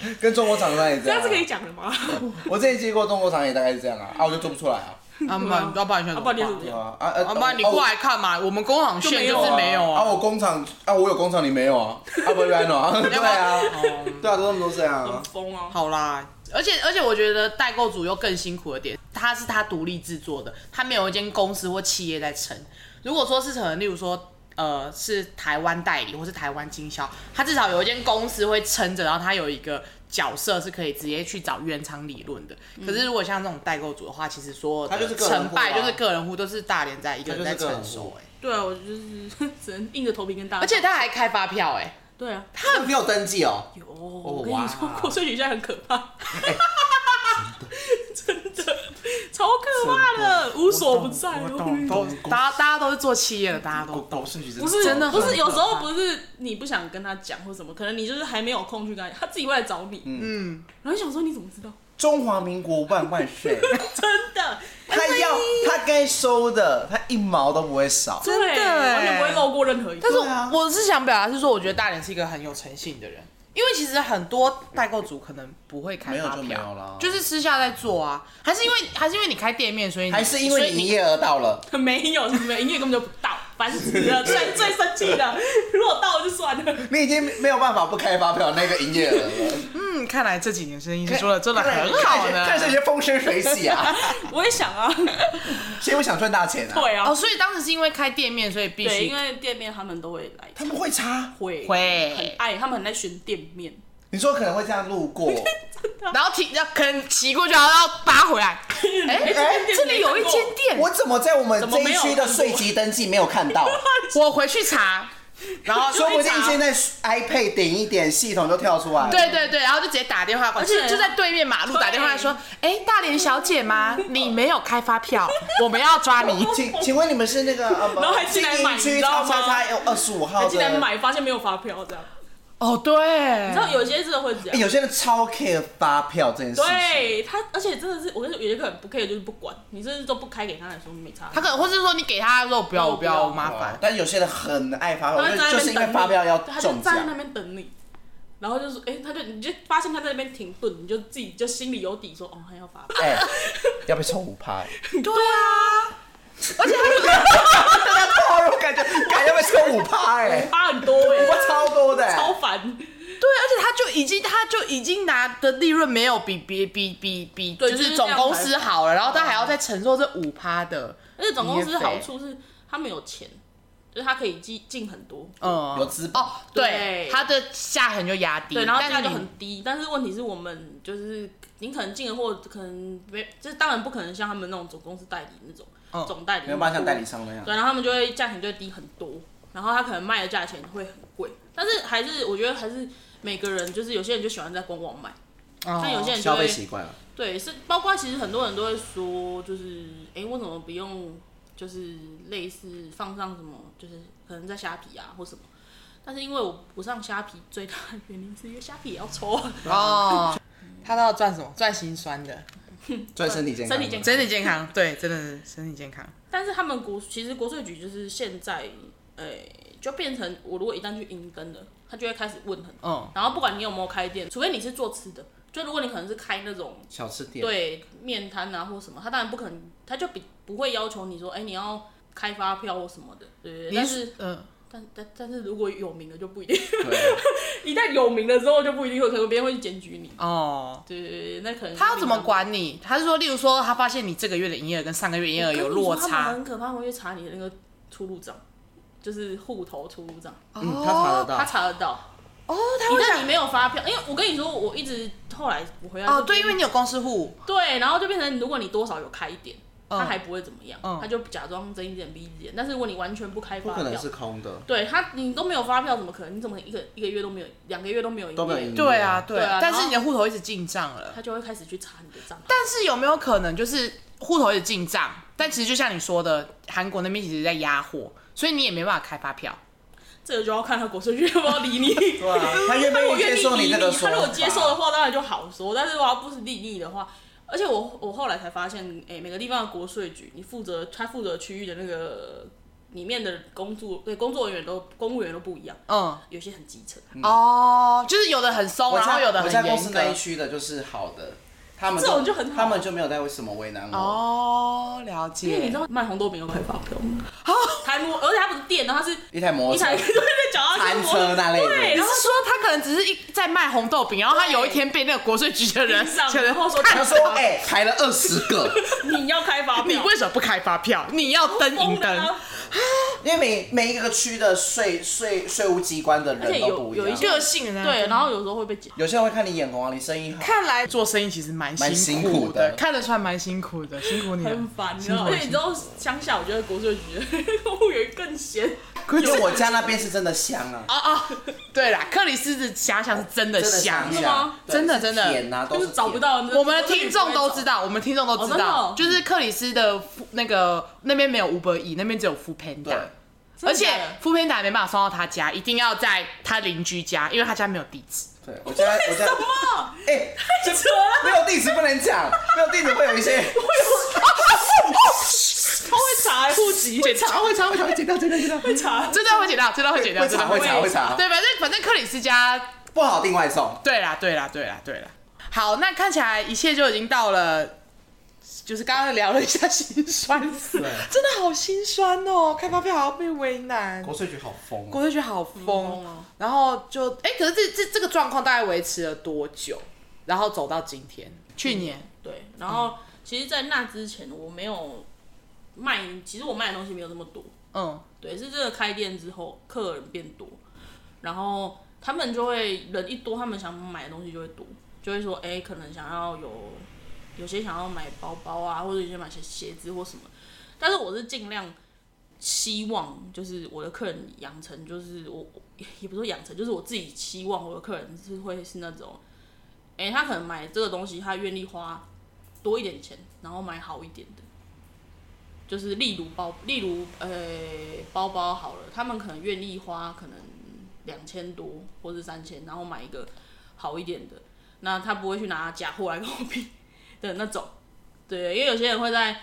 跟中国厂商也这样，这样是可以讲的吗？我之前接过中国厂也大概是这样啊，啊我就做不出来啊。阿妈，要不然你阿爸你怎么样？啊啊阿妈你过来看嘛，我们工厂线就是没有啊。啊我工厂啊我有工厂你没有啊？啊不然呢？对啊，对啊，都那么多这样啊。疯啊！好啦，而且而且我觉得代购组又更辛苦的点，他是他独立制作的，他没有一间公司或企业在撑。如果说是可能，例如说。呃，是台湾代理或是台湾经销，他至少有一间公司会撑着，然后他有一个角色是可以直接去找原厂理论的。嗯、可是如果像这种代购组的话，其实说的成败就是个人户，都是大连在一个人在承受。哎，对啊，我就是只能硬着头皮跟大家。而且他还开发票，哎，对啊，他没有登记哦。有，我跟你说，国税局现在很可怕。欸 超无所不在。都大家大家都是做企业的，大家都懂。不是真的，不是有时候不是你不想跟他讲或什么，可能你就是还没有空去跟他，他自己会来找你。嗯，然后想说你怎么知道？中华民国万万 岁！真的，他要他该收的，他一毛都不会少，真的完全不会漏过任何一个。但是我是想表达是说，我觉得大连是一个很有诚信的人。因为其实很多代购组可能不会开发票，没有就没有了。就是私下在做啊，还是因为还是因为你开店面，所以你还是因为你营业额到了？没有，没有，营业根本就不到，烦死了，最 最生气的。如果到了就算了。你已经没有办法不开发票那个营业额了。嗯，看来这几年生意是做的真的很好呢。看这些风生水起啊！我也想啊，谁不想赚大钱啊？对啊。哦，所以当时是因为开店面，所以必须。对，因为店面他们都会来。他们会插？会会。很爱，他们很爱选店面。你说可能会这样路过，然后停，要可能骑过去，然后要扒回来。哎哎，这里有一间店，我怎么在我们这一区的税籍登记没有看到？我回去查，然后说不定现在 iPad 点一点，系统就跳出来。对对对，然后就直接打电话过去，就在对面马路打电话说：“哎，大连小姐吗？你没有开发票，我们要抓你。请请问你们是那个呃，然后还进来买，你知道吗？有二十五号进来买，发现没有发票这样。”哦，对，你知道有些真的会这样，有些人超 care 发票这件事情。对他，而且真的是，我跟你说，有些客人不 care 就是不管，你甚至都不开给他来说没差。他可能，或是说你给他的时候不要，不要麻烦。但有些人很爱发票，就是因为发票要中奖。他就站在那边等你，然后就是，哎，他就你就发现他在那边停顿，你就自己就心里有底，说，哦，他要发票。哎，要不要抽五趴？对啊，而且他就大家突然感觉，感觉要不要抽五趴？哎，五趴很多哎，我超多的，超烦。对，而且他就已经，他就已经拿的利润没有比别比比比，就是总公司好了，然后他还要再承受这五趴的。而且总公司好处是，他们有钱，就是他可以进进很多，嗯，有资哦，对，他的下痕就压低，对，然后价就很低。但是问题是我们就是，你可能进的货可能没，就是当然不可能像他们那种总公司代理那种，总代理没有办法像代理商那样，对，然后他们就会价钱就会低很多，然后他可能卖的价钱会很贵，但是还是我觉得还是。每个人就是有些人就喜欢在官网买，但有些人就会消费习惯了。对，是包括其实很多人都会说，就是哎，为什么不用就是类似放上什么，就是可能在虾皮啊或什么？但是因为我不上虾皮，最大的原因是因为虾皮也要抽哦。他都要赚什么？赚心酸的，赚身体健康，身体健康，身体健康，对，真的是身体健康。但是他们国其实国税局就是现在，哎，就变成我如果一旦去营登了。他就会开始问很，嗯，然后不管你有没有开店，除非你是做吃的，就如果你可能是开那种小吃店，对，面摊啊或什么，他当然不可能，他就比不会要求你说，哎，你要开发票或什么的，对对对。但是，嗯，但但但是如果有名的就不一定，对，一旦有名了之后就不一定会，可能别人会去检举你。哦，对对对，那可能他要怎么管你？他是说，例如说，他发现你这个月的营业额跟上个月营业额有落差，很可怕，会去查你的那个出入账。就是户头出入账，嗯，他查得到，他查得到。哦，他会想你没有发票，因为我跟你说，我一直后来我回来哦，对，因为你有公司户，对，然后就变成如果你多少有开一点，他还不会怎么样，他就假装睁一只眼闭一只眼。但是如果你完全不开发票，可能是空的。对他，你都没有发票，怎么可能？你怎么一个一个月都没有，两个月都没有营业？对啊，对啊。但是你的户头一直进账了，他就会开始去查你的账。但是有没有可能就是户头一直进账，但其实就像你说的，韩国那边其实在压货，所以你也没办法开发票。这个就要看他国税局要不要理你。对啊，他愿不愿意接受你那个 说？他如果接受的话，当然就好说。但是如果不是理你的话，而且我我后来才发现，哎，每个地方的国税局，你负责他负责区域的那个里面的工作，对工作人员都公务员都不一样。嗯，有些很基层。哦，就是有的很松，然后有的很严格。我在公司那一区的就是好的。他们这种就很好，他们就没有在为什么为难我哦，了解。因为你知道卖红豆饼要开发票吗？台摩，而且它不是店，然后它是一台摩托车，台对 对，餐车那类的。对，然后说他可能只是一在卖红豆饼，然后他有一天被那个国税局的人 上，然后说他说哎，开了二十个，你要开发票，你为什么不开发票？你要登银灯。因为每每一个区的税税税务机关的人都不一样，有一个性的对，然后有时候会被检，有些人会看你眼红啊，你生意好。看来做生意其实蛮蛮辛苦的，看得出来蛮辛苦的，辛苦你了。很烦，你知道？而且你知道乡下，我觉得国税局的 公务员更闲。因为我家那边是真的香啊！啊啊，对啦，克里斯的遐想是真的香，是吗？真的真的，甜啊，都是找不到。我们的听众都知道，我们听众都知道，就是克里斯的那个那边没有 Uber 那边只有 Foodpanda。而且 Foodpanda 没办法送到他家，一定要在他邻居家，因为他家没有地址。对，我家我家什么？哎，太扯了！没有地址不能讲，没有地址会有一些。他会查户籍，会查会查，会剪掉剪掉剪掉，会查，真的会剪掉，真的会剪掉，会查会查会查。对，反正反正克里斯家。不好订外送。对啦，对啦，对啦，对啦。好，那看起来一切就已经到了，就是刚刚聊了一下心酸，真的好心酸哦，开发票还要被为难，国税局好疯，国税局好疯，然后就哎，可是这这这个状况大概维持了多久？然后走到今天，去年。对，然后其实，在那之前我没有卖，其实我卖的东西没有那么多，嗯，对，是这个开店之后客人变多，然后他们就会人一多，他们想买的东西就会多。就会说，哎、欸，可能想要有，有些想要买包包啊，或者有些买些鞋子或什么。但是我是尽量希望，就是我的客人养成，就是我也不是说养成，就是我自己期望我的客人是会是那种，哎、他可能买这个东西，他愿意花多一点钱，然后买好一点的。就是例如包，例如呃、包包好了，他们可能愿意花可能两千多或是三千，然后买一个好一点的。那他不会去拿假货来跟我比的那种，对，因为有些人会在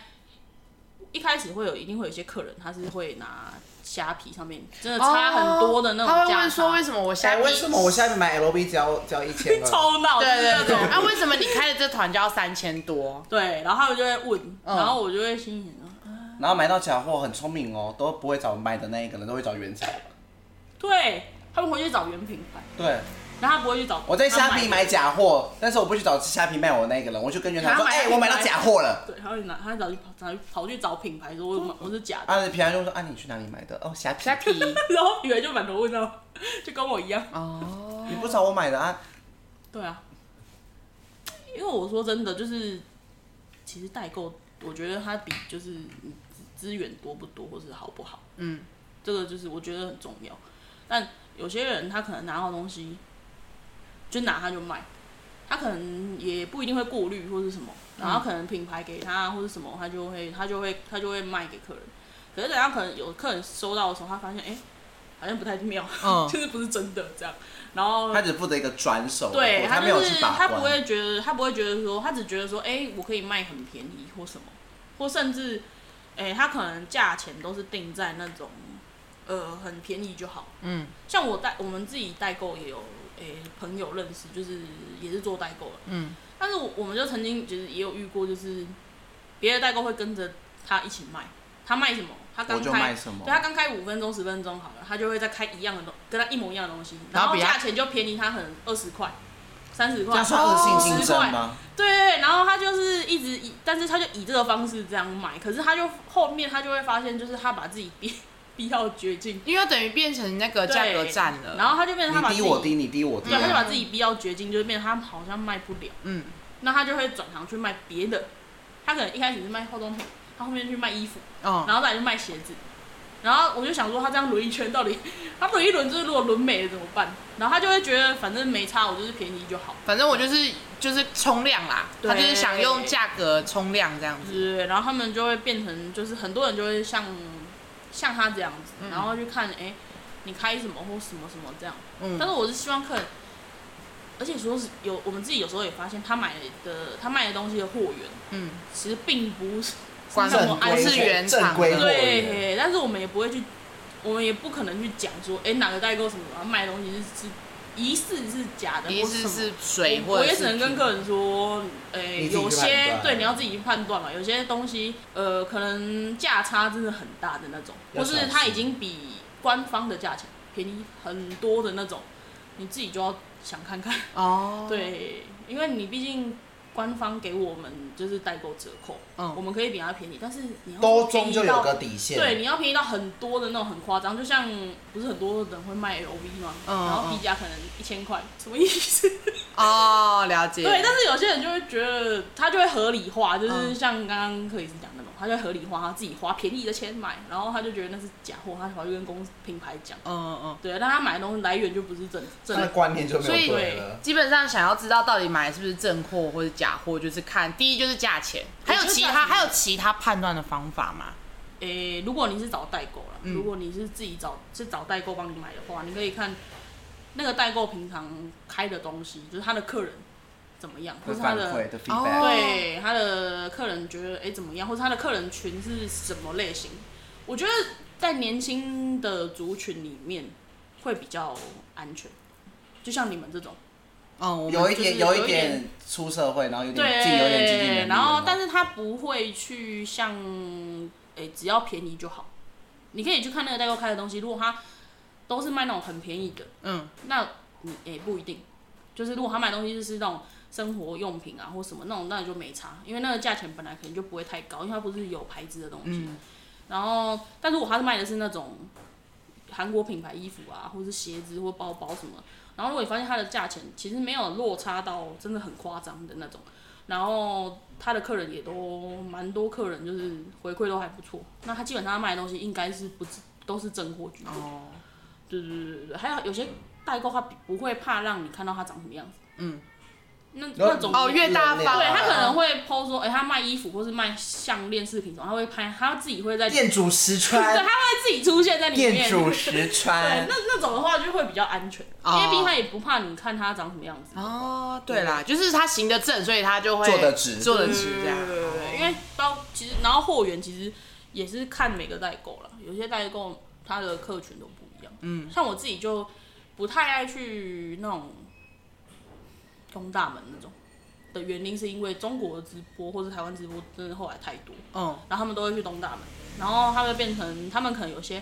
一开始会有，一定会有些客人，他是会拿虾皮上面真的差很多的那种价。他会问说，为什么我虾皮？为什么我虾皮买 LV 只要只要一千？超闹，对对对。啊，为什么你开的这团就要三千多？对，然后他们就会问，然后我就会心想，然后买到假货很聪明哦，都不会找买的那一个人，都会找原厂。对，他们回去找原品牌。对。然后他不会去找。我在虾皮买假货，但是我不去找虾皮卖我那个人，我就跟原厂说：“哎，我买到假货了。”对，他会拿，他会找去跑，跑去找品牌说：“我我是假的。”啊，平安就说：“啊，你去哪里买的？”哦，虾皮。虾皮。然后品牌就满头问号，就跟我一样。哦。你不找我买的啊？对啊。因为我说真的，就是其实代购，我觉得它比就是资源多不多，或是好不好，嗯，这个就是我觉得很重要。但有些人他可能拿到东西。就拿他就卖，他可能也不一定会过滤或是什么，然后可能品牌给他或者什么，他就会他就会他就会卖给客人。可是等下可能有客人收到的时候，他发现哎、欸，好像不太妙，嗯、就是不是真的这样。然后他只负责一个转手，对，他就是他，他不会觉得他不会觉得说，他只觉得说，哎、欸，我可以卖很便宜或什么，或甚至哎、欸，他可能价钱都是定在那种呃很便宜就好。嗯，像我代我们自己代购也有。诶、欸，朋友认识就是也是做代购的，嗯，但是我们就曾经就是也有遇过，就是别的代购会跟着他一起卖，他卖什么，他刚开，对，他刚开五分钟十分钟好了，他就会再开一样的东，跟他一模一样的东西，然后价钱就便宜他很二十块、三十块，算恶性竞争吗？对对对，然后他就是一直以，但是他就以这个方式这样卖，可是他就后面他就会发现，就是他把自己逼。逼到绝境，因为等于变成那个价格战了，然后他就变成他把自己你低我低，你低我低，对，他就把自己逼到绝境，就是变成他好像卖不了，嗯，那他就会转行去卖别的，他可能一开始是卖化妆品，他后面去卖衣服，哦，然后再来就卖鞋子，然后我就想说他这样轮一圈到底，他轮一轮就是如果轮没了怎么办？然后他就会觉得反正没差，我就是便宜就好，反正我就是就是冲量啦，他就是想用价格冲量这样子，对，然后他们就会变成就是很多人就会像。像他这样子，然后去看，哎、欸，你开什么或什么什么这样。嗯。但是我是希望客人，而且说是有我们自己有时候也发现，他买的他卖的东西的货源，嗯，其实并不是那么安是原厂。对。但是我们也不会去，我们也不可能去讲说，哎、欸，哪个代购什么卖的东西是是疑似是假的，疑似是水或者我也只能跟客人说，诶、欸，有些对你要自己去判断嘛，有些东西呃可能价差真的很大的那种，或是它已经比官方的价钱便宜很多的那种，你自己就要想看看哦。对，因为你毕竟。官方给我们就是代购折扣，嗯，我们可以比他便宜，但是你要多中就有个底线，对，你要便宜到很多的那种很夸张，就像不是很多人会卖 LV 吗？嗯，然后低价可能一千块，什么意思？哦，了解。对，但是有些人就会觉得他就会合理化，就是像刚刚克里斯讲那种。他就合理化，他自己花便宜的钱买，然后他就觉得那是假货，他跑去跟公司品牌讲。嗯嗯嗯。对，但他买的东西来源就不是正正。他的观念就没有对了。所以基本上想要知道到底买的是不是正货或者假货，就是看第一就是价钱，还有其他还有其他判断的方法吗？诶、欸，如果你是找代购了，嗯、如果你是自己找是找代购帮你买的话，你可以看那个代购平常开的东西，就是他的客人。怎么样？或是他的，的对他的客人觉得哎、欸、怎么样？或者他的客人群是什么类型？我觉得在年轻的族群里面会比较安全。就像你们这种，哦，有一点有一点出社会，然后有点对，自己有点经济能力，然后但是他不会去像，哎，只要便宜就好。你可以去看那个代购开的东西，如果他都是卖那种很便宜的，嗯，那你也不一定。就是如果他买东西就是那种生活用品啊或什么那种，那你就没差，因为那个价钱本来可能就不会太高，因为它不是有牌子的东西。嗯、然后，但如果他是卖的是那种韩国品牌衣服啊，或是鞋子或包包什么，然后如果你发现它的价钱其实没有落差到真的很夸张的那种，然后他的客人也都蛮多，客人就是回馈都还不错，那他基本上他卖的东西应该是不都是真货居多。哦，对对对对对，还有有些。代购他不会怕让你看到他长什么样子，嗯，那那种哦越大方，对他可能会 po 说，哎、欸，他卖衣服或是卖项链饰品什么，他会拍，他自己会在店主实穿，对，他会自己出现在里面，店主实穿，对，那那种的话就会比较安全，哦、因为毕竟他也不怕你看他长什么样子。哦，对啦，对就是他行得正，所以他就会做得直，做得直这样。对对对对，因为包其实然后货源其实也是看每个代购了，有些代购他的客群都不一样，嗯，像我自己就。不太爱去那种东大门那种。的原因，是因为中国的直播或者台湾直播真的后来太多，嗯，然后他们都会去东大门，然后他们变成他们可能有些，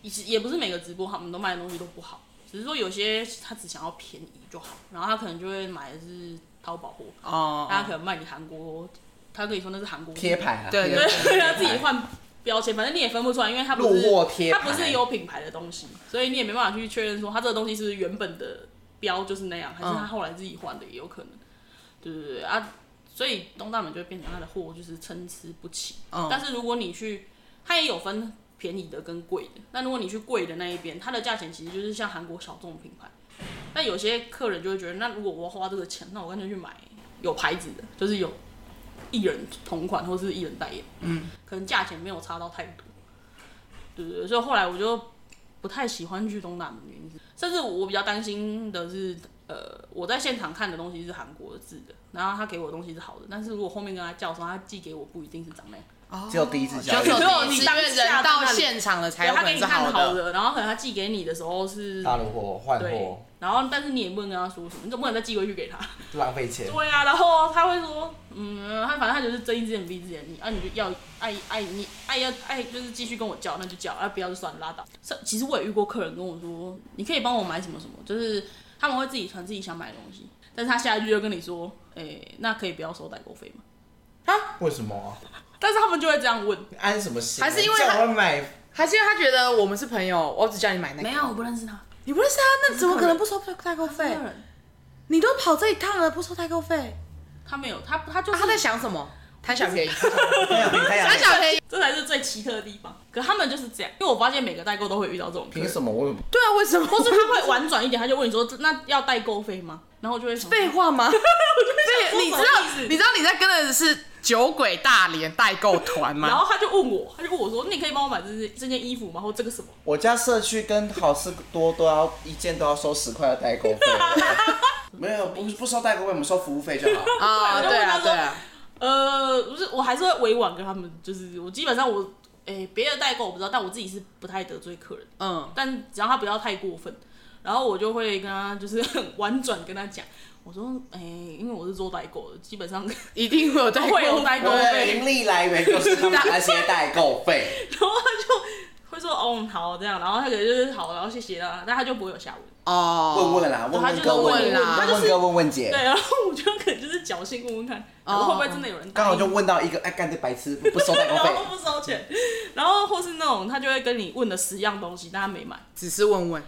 也也不是每个直播他们都卖的东西都不好，只是说有些他只想要便宜就好，然后他可能就会买的是淘宝货，哦，他可能卖你韩国，他可以说那是韩国贴牌啊，对对对，他自己换。标签，反正你也分不出来，因为它不是它不是有品牌的东西，所以你也没办法去确认说它这个东西是原本的标就是那样，还是他后来自己换的也有可能。对对对啊，所以东大门就会变成他的货就是参差不齐。嗯、但是如果你去，它也有分便宜的跟贵的。那如果你去贵的那一边，它的价钱其实就是像韩国小众品牌。但有些客人就会觉得，那如果我要花这个钱，那我干脆去买有牌子的，就是有。艺人同款或是艺人代言，嗯，可能价钱没有差到太多，对对对，所以后来我就不太喜欢去东大门的原因是，甚至我比较担心的是，呃，我在现场看的东西是韩国字的，然后他给我的东西是好的，但是如果后面跟他叫的时候，他寄给我不一定是长那样。只有第一次交流，只有你当人到现场了才有可能是好的。然后可能他寄给你的时候是大陆货换货，然后但是你也不能跟他说什么，你总不能再寄回去给他，浪费钱。对啊，然后他会说，嗯，他反正他就是睁一只眼闭一只眼，你啊你就要爱爱你爱要爱就是继续跟我叫，那就叫，啊不要就算了拉倒。其实我也遇过客人跟我说，你可以帮我买什么什么，就是他们会自己传自己想买的东西，但是他下一句就跟你说，哎，那可以不要收代购费吗？啊？为什么啊？但是他们就会这样问，安什么心？还是因为他买，还是因为他觉得我们是朋友，我只叫你买那个。没有，我不认识他。你不认识他，那怎么可能不收代购费？你都跑这一趟了，不收代购费？他没有，他他就是他在想什么？贪小便宜，贪小便宜，这才是最奇特的地方。可他们就是这样，因为我发现每个代购都会遇到这种。凭什么？我对啊，为什么？或是他会婉转一点，他就问你说：“那要代购费吗？”然后就会废话吗？对，你知道，你知道你在跟的是。酒鬼大连代购团嘛？然后他就问我，他就问我说：“你可以帮我买这件这件衣服吗？或这个什么？”我家社区跟好事多都要一件都要收十块的代购费。没有，不不收代购费，我们收服务费就好。啊，对啊，对啊。呃，不是，我还是会委婉跟他们，就是我基本上我，哎，别的代购我不知道，但我自己是不太得罪客人。嗯。但只要他不要太过分，然后我就会跟他就是很 婉转跟他讲。我说，哎、欸，因为我是做代购的，基本上 一定会有代购费，盈利来源就是他们那些代购费。然后他就会说，哦，好，这样，然后他可能就是好，然后谢谢啦，但他就不会有下文。哦，问问啦，问问哥，问问啦，问问哥，问问姐。对，然后我就可能就是侥幸问问看，然后会不会真的有人？刚好就问到一个爱干的白痴，不收代购费，然后不收钱，然后或是那种他就会跟你问了十样东西，但他没买，只是问问。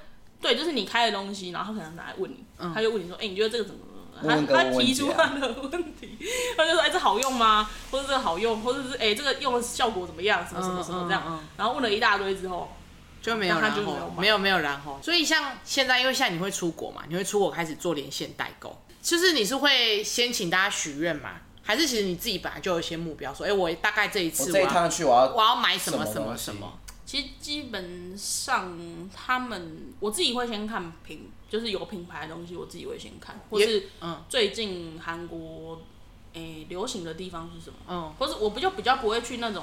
对，就是你开的东西，然后他可能拿来问你，他就问你说：“哎，你觉得这个怎么？”他他提出他的问题，他就说：“哎，这好用吗？或者这个好用，或者是哎，这个用的效果怎么样？什么什么什么这样？”然后问了一大堆之后，就没有然后，没有没有然后。所以像现在，因为现在你会出国嘛，你会出国开始做连线代购，就是你是会先请大家许愿嘛，还是其实你自己本来就有一些目标，说：“哎，我大概这一次这一趟去我要我要买什么什么什么。”其实基本上，他们我自己会先看品，就是有品牌的东西，我自己会先看，或是嗯，最近韩国诶、欸、流行的地方是什么，嗯，或是我不就比较不会去那种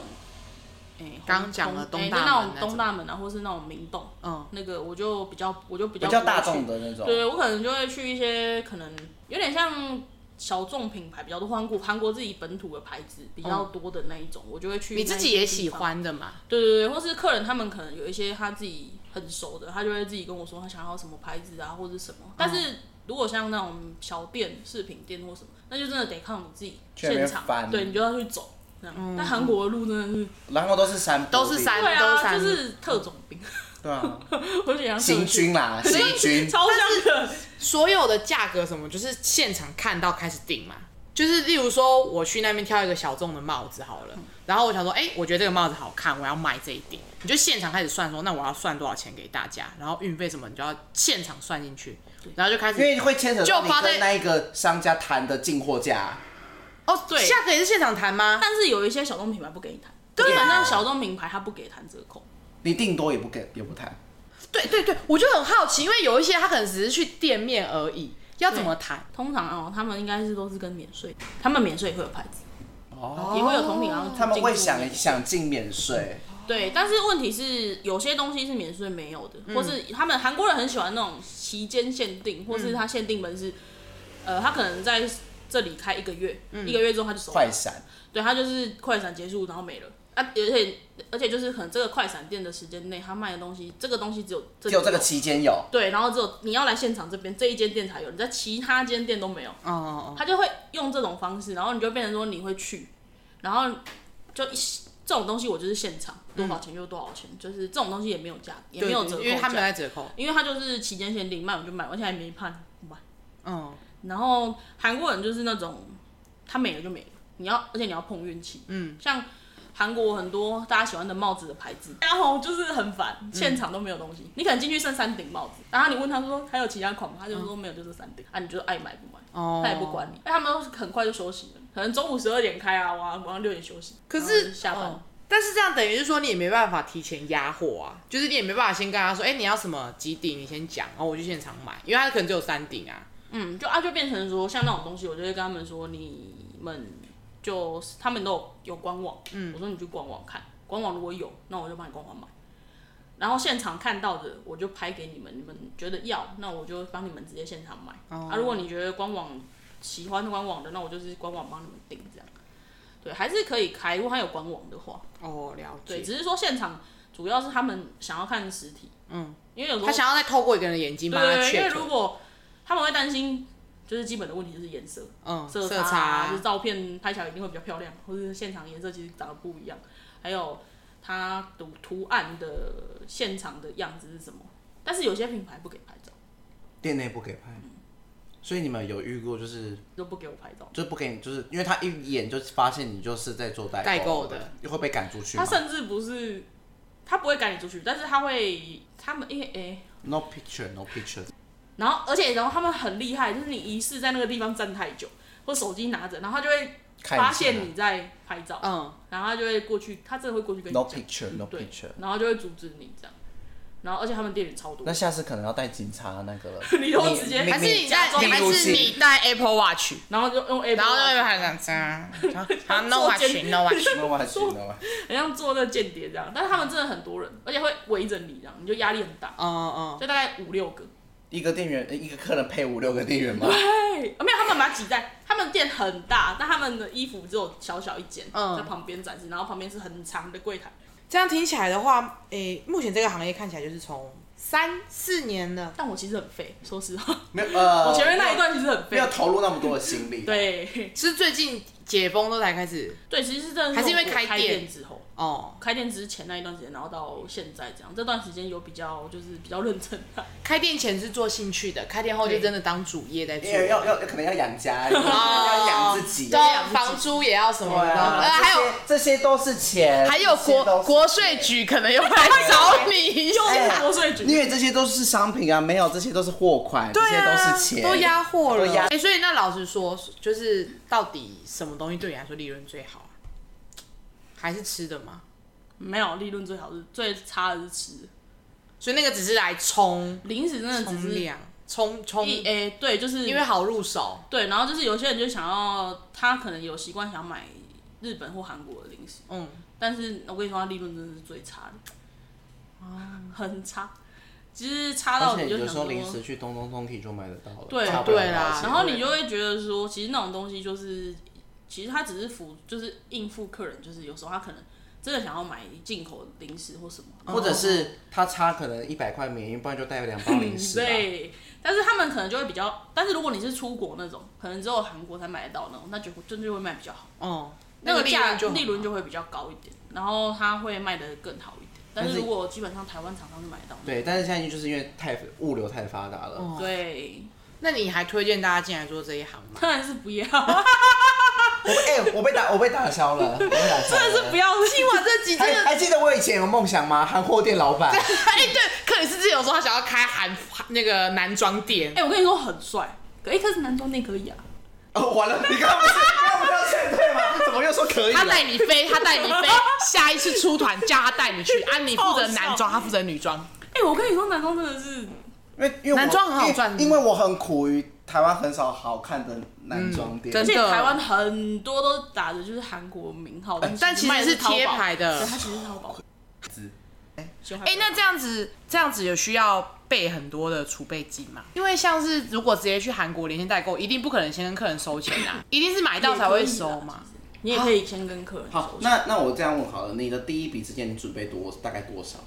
诶、哎，刚讲了东大门那种东大门啊，或是那种明洞，嗯，那个我就比较，我就比较比较大众的那种。对，我可能就会去一些可能有点像小众品牌比较多，韩国韩国自己本土的牌子比较多的那一种，我就会去。你自己也喜欢的嘛？对对对，或是客人他们可能有一些他自己很熟的，他就会自己跟我说他想要什么牌子啊，或者什么。但是如果像那种小店、饰品店或什么，那就真的得靠你自己现场，对，你就要去走。嗯、但韩国的路真的是，然后都是山，都是山，对啊，就是特种兵。对啊，我想行军啦，行军，超像的。所有的价格什么，就是现场看到开始定嘛。就是例如说，我去那边挑一个小众的帽子好了，然后我想说，哎、欸，我觉得这个帽子好看，我要买这一顶。你就现场开始算说，那我要算多少钱给大家，然后运费什么，你就要现场算进去，然后就开始，因为会牵扯到你跟那一个商家谈的进货价。哦，对，价格也是现场谈吗？但是有一些小众品牌不给你谈，对啊，那小众品牌他不给谈折扣，你定多也不给，也不谈。对对对，我就很好奇，因为有一些他可能只是去店面而已，要怎么谈？通常哦，他们应该是都是跟免税，他们免税也会有牌子，哦，也会有同品，然后他们会想想进免税。对，但是问题是有些东西是免税没有的，嗯、或是他们韩国人很喜欢那种期间限定，或是他限定门是，嗯、呃，他可能在。这里开一个月，嗯、一个月之后他就收。快闪，对，他就是快闪结束，然后没了啊！而且而且就是可能这个快闪店的时间内，他卖的东西，这个东西只有只有这个期间有。对，然后只有你要来现场这边这一间店才有，你在其他间店都没有。哦哦哦。他就会用这种方式，然后你就变成说你会去，然后就一这种东西我就是现场多少钱就多少钱，嗯、就是这种东西也没有价，也没有折扣，因为他没在折扣，因为他就是期间限定，卖我就卖，而且还没判买。嗯。然后韩国人就是那种，他没了就没了，你要，而且你要碰运气。嗯，像韩国很多大家喜欢的帽子的牌子，然后就是很烦，现场都没有东西，嗯、你可能进去剩三顶帽子，然后你问他说还有其他款吗？他就说没有，就是三顶。啊，你就爱买不买，哦、他也不管你。哎，他们都很快就休息了，可能中午十二点开啊，晚上六点休息。可是下班、哦，但是这样等于是说你也没办法提前压货啊，就是你也没办法先跟他说，哎，你要什么几顶，你先讲，然后我去现场买，因为他可能只有三顶啊。嗯，就啊，就变成说，像那种东西，我就会跟他们说，你们就他们都有有官网，嗯，我说你去官网看，官网如果有，那我就帮你官网买，然后现场看到的我就拍给你们，你们觉得要，那我就帮你们直接现场买。哦、啊，如果你觉得官网喜欢官网的，那我就是官网帮你们订这样。对，还是可以开，如果他有官网的话。哦，了解。对，只是说现场主要是他们想要看实体，嗯，因为有时候他想要再透过一个人的眼睛帮他确为如果他们会担心，就是基本的问题就是颜色，嗯，色差，色差就是照片拍起来一定会比较漂亮，或者是现场颜色其实长得不一样，还有它图图案的现场的样子是什么？但是有些品牌不给拍照，店内不给拍，嗯、所以你们有遇过就是都不给我拍照，就不给你，就是因为他一眼就发现你就是在做代购的，又会被赶出去。他甚至不是，他不会赶你出去，但是他会，他们因为哎，no picture，no picture。然后，而且，然后他们很厉害，就是你疑似在那个地方站太久，或手机拿着，然后他就会发现你在拍照，嗯，然后他就会过去，他真的会过去跟你讲 no picture，no picture，然后就会阻止你这样。然后，而且他们店里超多。那下次可能要带警察那个了。你都直接，还是你带，还是你带 Apple Watch，然后就用 Apple，然后就拍两张，好，no watch，no watch，no watch，no watch，很像做那间谍这样。但是他们真的很多人，而且会围着你这样，你就压力很大。嗯嗯，就大概五六个。一个店员，一个客人配五六个店员吗？对，没有，他们把它挤在，他们店很大，但他们的衣服只有小小一间，嗯、在旁边展示，然后旁边是很长的柜台。这样听起来的话，诶、欸，目前这个行业看起来就是从三四年了，但我其实很废，说实话，没有，呃，我前面那一段其实很废，没有投入那么多的心力。对，是最近解封都才开始。对，其实是真的，还是因为开店，开店之后。哦，开店之前那一段时间，然后到现在这样，这段时间有比较就是比较认真。开店前是做兴趣的，开店后就真的当主业在做。要要可能要养家，要养自己，对，房租也要什么的，呃，还有这些都是钱，还有国国税局可能又来找你，就是国税局，因为这些都是商品啊，没有这些都是货款，这些都是钱，都压货了。哎，所以那老实说，就是到底什么东西对你来说利润最好？还是吃的吗？没有，利润最好是最差的是吃，所以那个只是来充零食，真的只是量充充诶，对，就是因为好入手，对，然后就是有些人就想要，他可能有习惯想买日本或韩国的零食，嗯，但是我跟你说，他利润真的是最差的，啊，很差。其实差到你就想说，有时候临时去东东东体就买得到了。对对啦，然后你就会觉得说，其实那种东西就是，其实他只是辅，就是应付客人，就是有时候他可能真的想要买进口零食或什么，或者是他差可能一百块美元，不然就带两包零食。对，但是他们可能就会比较，但是如果你是出国那种，可能只有韩国才买得到那种，那就真就会卖比较好。哦，那个价利润就会比较高一点，然后他会卖的更好一点。但是如果基本上台湾厂商就买得到，对，但是现在就是因为太物流太发达了，哦、对。那你还推荐大家进来做这一行吗？当然是不要。我哎、欸，我被打，我被打消了，我被打消了。真的是不要。听完这几天还，还记得我以前有梦想吗？韩货店老板。哎、欸，对，克里斯之前有说他想要开韩那个男装店。哎、欸，我跟你说很帅，可一开始男装店可以啊。哦，完了，你刚刚不是 刚刚不是要劝退吗？怎么又说可以？他带你飞，他带你飞，下一次出团叫他带你去，啊，你负责男装，他负责女装。哎、欸，我跟你说，男装真的是，因为因为男装很好赚，因为我很苦于台湾很少好看的男装店，而且台湾很多都打的就是韩国名号，但其实是贴牌的，对，它其实是淘宝。哎、欸，那这样子，这样子有需要备很多的储备金吗？因为像是如果直接去韩国连线代购，一定不可能先跟客人收钱啊，一定是买到才会收嘛。你也可以先跟客人收钱。好，那那我这样问好了，你的第一笔之前你准备多大概多少？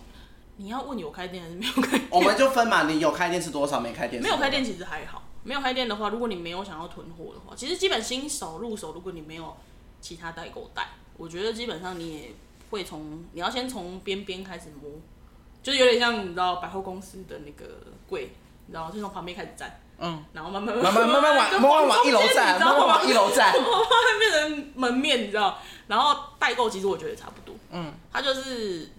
你要问有开店还是没有开店？我们就分嘛，你有开店是多少？没开店？没有开店其实还好，没有开店的话，如果你没有想要囤货的话，其实基本新手入手，如果你没有其他代购带，我觉得基本上你也会从你要先从边边开始摸。就是有点像你知道百货公司的那个柜，你知道，就从旁边开始站，嗯，然后慢慢慢慢慢慢往慢慢往一楼站，慢慢往一楼站，慢慢变成门面，你知道？然后代购其实我觉得也差不多，嗯，他就是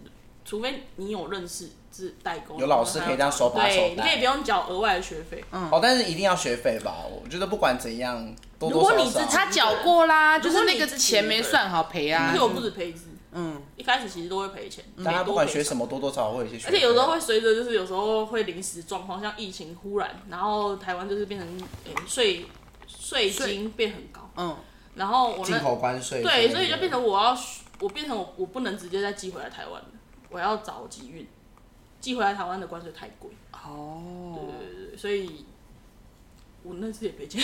除非你有认识是代工，有老师可以这样手把手带，你。可以不用缴额外的学费，嗯，哦，但是一定要学费吧？我觉得不管怎样，多多少少，如果你是他缴过啦，就是那个钱没算好赔啊，可是我不止赔一次。嗯，一开始其实都会赔钱，大家不管学什么，多多少少会有一些学。而且有时候会随着，就是有时候会临时状况，像疫情忽然，然后台湾就是变成税税金变很高，嗯，然后我进口关税，对，所以就变成我要我变成我我不能直接再寄回来台湾了，我要找集运，寄回来台湾的关税太贵。哦，对对对，所以我那次也赔钱。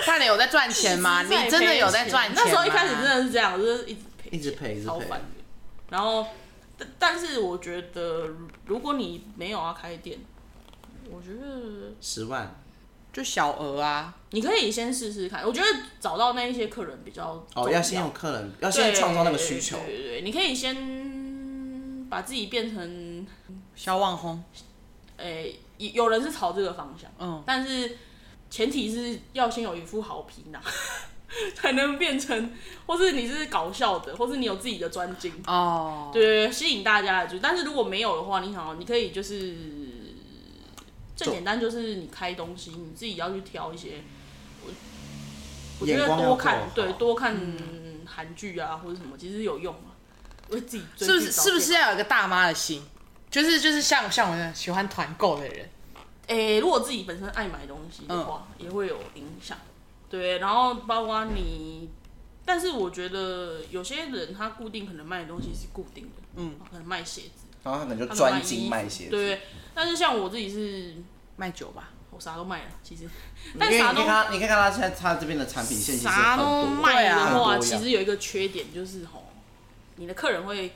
看你有在赚钱吗？你真的有在赚钱？那时候一开始真的是这样，就是一。一直赔，一直赔。然后，但但是我觉得，如果你没有要开店，我觉得十万就小额啊，你可以先试试看。我觉得找到那一些客人比较哦，要先有客人，要先创造那个需求。对对对，你可以先把自己变成小网红。诶，有人是朝这个方向，嗯，但是前提是要先有一副好皮囊。才能变成，或是你是搞笑的，或是你有自己的专精哦，oh. 对，吸引大家的就，但是如果没有的话，你想，你可以就是最简单就是你开东西，你自己要去挑一些，我我觉得多看，对，多看韩剧啊或者什么，其实有用啊，为自己是不是是不是要有一个大妈的心，就是就是像像我这样喜欢团购的人，哎、欸，如果自己本身爱买东西的话，嗯、也会有影响。对，然后包括你，但是我觉得有些人他固定可能卖的东西是固定的，嗯，可能卖鞋子，然后他可能就专精卖鞋子，对。但是像我自己是卖酒吧，我啥都卖了，其实。但啥都，你看，你可以看他现在他这边的产品线其实啥都卖的话，其实有一个缺点就是吼，你的客人会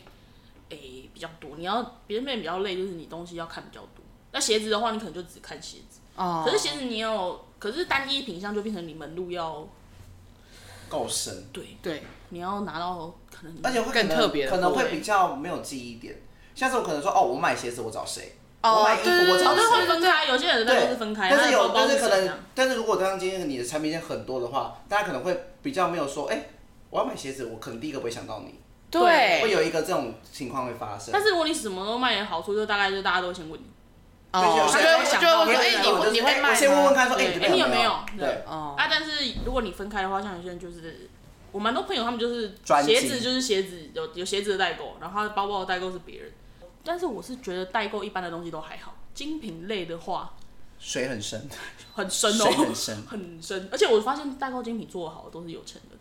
诶比较多，你要别人变比较累，就是你东西要看比较多。那鞋子的话，你可能就只看鞋子，哦。可是鞋子你有。可是单一品相就变成你门路要够深，对对，你要拿到可能，而且会更特别，可能会比较没有记忆点。下次我可能说哦，我买鞋子我找谁？我买衣服我找谁？会分开，有些人都是分开。但是有，但是可能，但是如果刚刚今天你的产品线很多的话，大家可能会比较没有说，哎，我要买鞋子，我可能第一个不会想到你。对，会有一个这种情况会发生。但是如果你什么都卖的好处，就大概就大家都先问你。哦，他就会想到，哎，你你会卖？先问问看，说，哎，你有没有？对，哦。啊，但是如果你分开的话，像有些人就是，我蛮多朋友他们就是鞋子就是鞋子，有有鞋子的代购，然后他的包包的代购是别人。但是我是觉得代购一般的东西都还好，精品类的话，水很深，很深哦，很深，很深。而且我发现代购精品做的好的都是有钱人。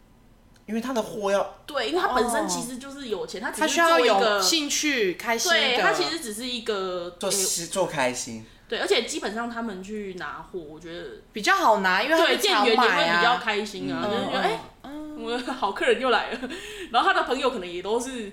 因为他的货要对，因为他本身其实就是有钱，他他只需要有是做一个，兴趣、开心对的。他其实只是一个做诶做开心，对，而且基本上他们去拿货，我觉得比较好拿，因为他对店常员也会比较啊。开心啊，嗯就是觉得哎，我的好客人又来了，然后他的朋友可能也都是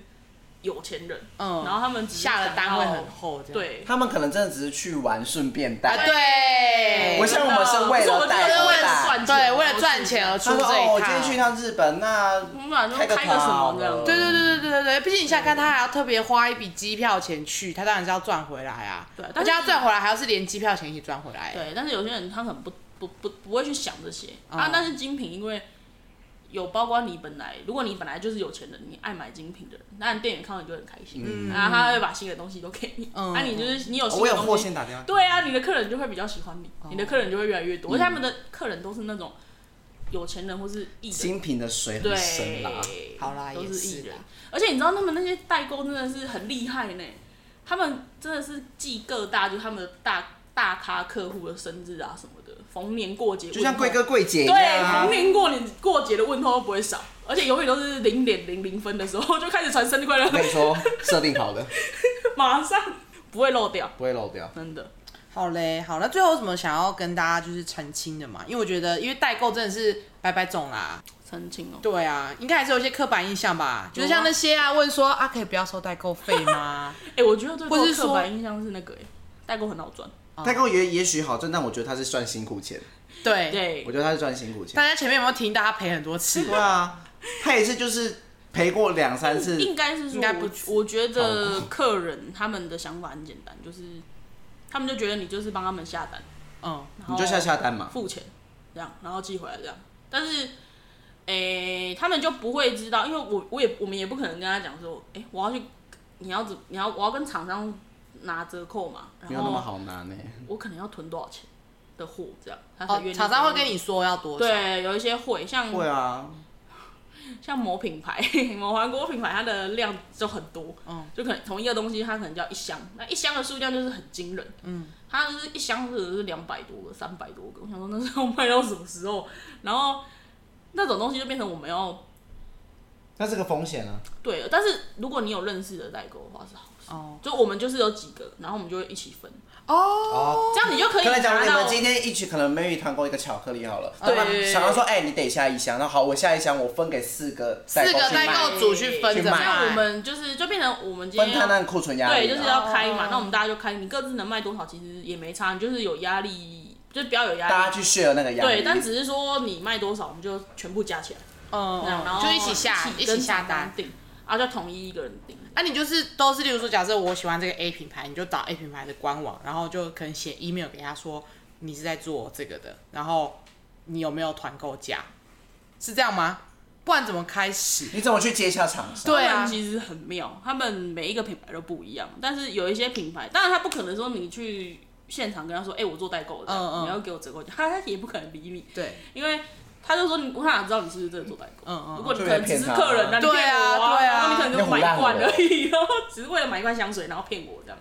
有钱人，嗯然后他们只是下了单会很厚，这样。对，他们可能真的只是去玩，顺便带。啊，对，不像我们是为了带是为了而带赚钱，对，为了赚钱而出他说：“这哦，我今天去一趟。日本，那我们晚上开个什么这样对对对对对对对，毕竟你想想看，他还要特别花一笔机票钱去，他当然是要赚回来啊。对但是且他赚回来还要是连机票钱一起赚回来。对，但是有些人他可能不不不不会去想这些、啊哦，但是精品因为有包括你本来，如果你本来就是有钱人，你爱买精品的人，那你店员看到你就很开心，嗯。然后他会把新的东西都给你，嗯。啊，你就是你有新我有货的东西。对啊，你的客人就会比较喜欢你，你的客人就会越来越多，而且他们的客人都是那种有钱人或是艺人。精品的水对很深啦，，好啦都是是艺人，而且你知道他们那些代购真的是很厉害呢，他们真的是记各大就是他们的大大咖客户的生日啊什么的，逢年过节就像贵哥贵姐一对，样啊逢。年过年过节的问候都不会少，而且永远都是零点零零分的时候 就开始传生日快乐，我跟你说，设定好的，马上不会漏掉，不会漏掉。真的。好嘞，好，那最后有什么想要跟大家就是澄清的嘛？因为我觉得，因为代购真的是白白种啦。澄清哦，对啊，应该还是有一些刻板印象吧，就是像那些啊，问说啊，可以不要收代购费吗？哎、我觉得最多或是说刻板印象是那个、哎，代购很好赚，代购也也许好赚，但我觉得他是赚辛苦钱。对，对我，觉得他是赚辛苦钱。大家前面有没有听到他赔很多次？对啊，他也是就是赔过两三次。应该是应该不我，我觉得客人他们的想法很简单，就是他们就觉得你就是帮他们下单，嗯，你就下下单嘛。付钱，这样，然后寄回来这样。但是，诶、他们就不会知道，因为我我也我们也不可能跟他讲说，诶、我要去，你要怎你要我要跟厂商拿折扣嘛，没有那么然后好拿呢。我可能要囤多少钱的货这样，他才愿哦，意。厂商会跟你说要多少？，对，有一些会像会啊，像某品牌，某韩国品牌，它的量就很多，嗯就可能同一个东西，它可能叫一箱，那一箱的数量就是很惊人，嗯，它就是一箱是是两百多个、三百多个，我想说那是要卖到什么时候？然后那种东西就变成我们要那这个风险啊。对，但是如果你有认识的代购的话是好事，哦就我们就是有几个，然后我们就会一起分，哦，哦。这样你就可以可能假如拿到你们今天一起可能 maybe 团购一个巧克力好了，对那么想要说，哎、你得下一箱，那好，我下一箱我分给四个四个代购组去分着去卖像我卖。们就是就变成我们今天要分摊那库存压力啊。对，就是要开嘛。哦那我们大家就开，你各自能卖多少，其实也没差，你就是有压力，就是不要有压力。大家去 share 那个压力。对，但只是说你卖多少，我们就全部加起来，嗯这样然后就一起下，一跟起下厂商单。定，然后就统一一个人订。那、你就是都是，例如说，假设我喜欢这个 A 品牌，你就找 A 品牌的官网，然后就可能写 email 给他说你是在做这个的，然后你有没有团购价，是这样吗？不然怎么开始？你怎么去接洽厂商？对啊其实很妙，他们每一个品牌都不一样，但是有一些品牌，当然他不可能说你去现场跟他说，哎、我做代购的，嗯嗯你要给我折扣价，他他也不可能理你，对，因为他就说你，我哪知道你是不是真的做代购？嗯嗯如果你可能只是客人啊，你对啊骗我对啊然后你可能就买一罐而已，然后只是为了买一罐香水，然后骗我这样，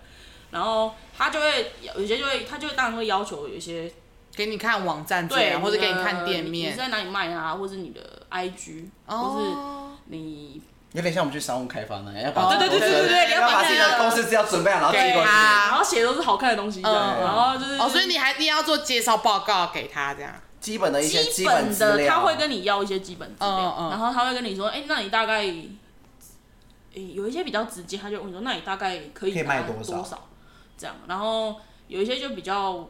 然后他就会有些就会，他就会当然会要求有一些给你看网站对，或者给你看店你面是。在哪里卖啊，或是你的 IG，、哦或是你有点像我们去商务开发那样，要把哦对对对对对你要把自己的那个公司资料准备好，然后寄过去。给他然后写都是好看的东西然后就是哦，所以你还一定要做介绍报告给他，这样。基本的一些基本资料，本的他会跟你要一些基本资料，嗯嗯然后他会跟你说，哎、那你大概，哎、有一些比较直接，他就问你说，那你大概可以可以拿卖多少少？这样，然后有一些就比较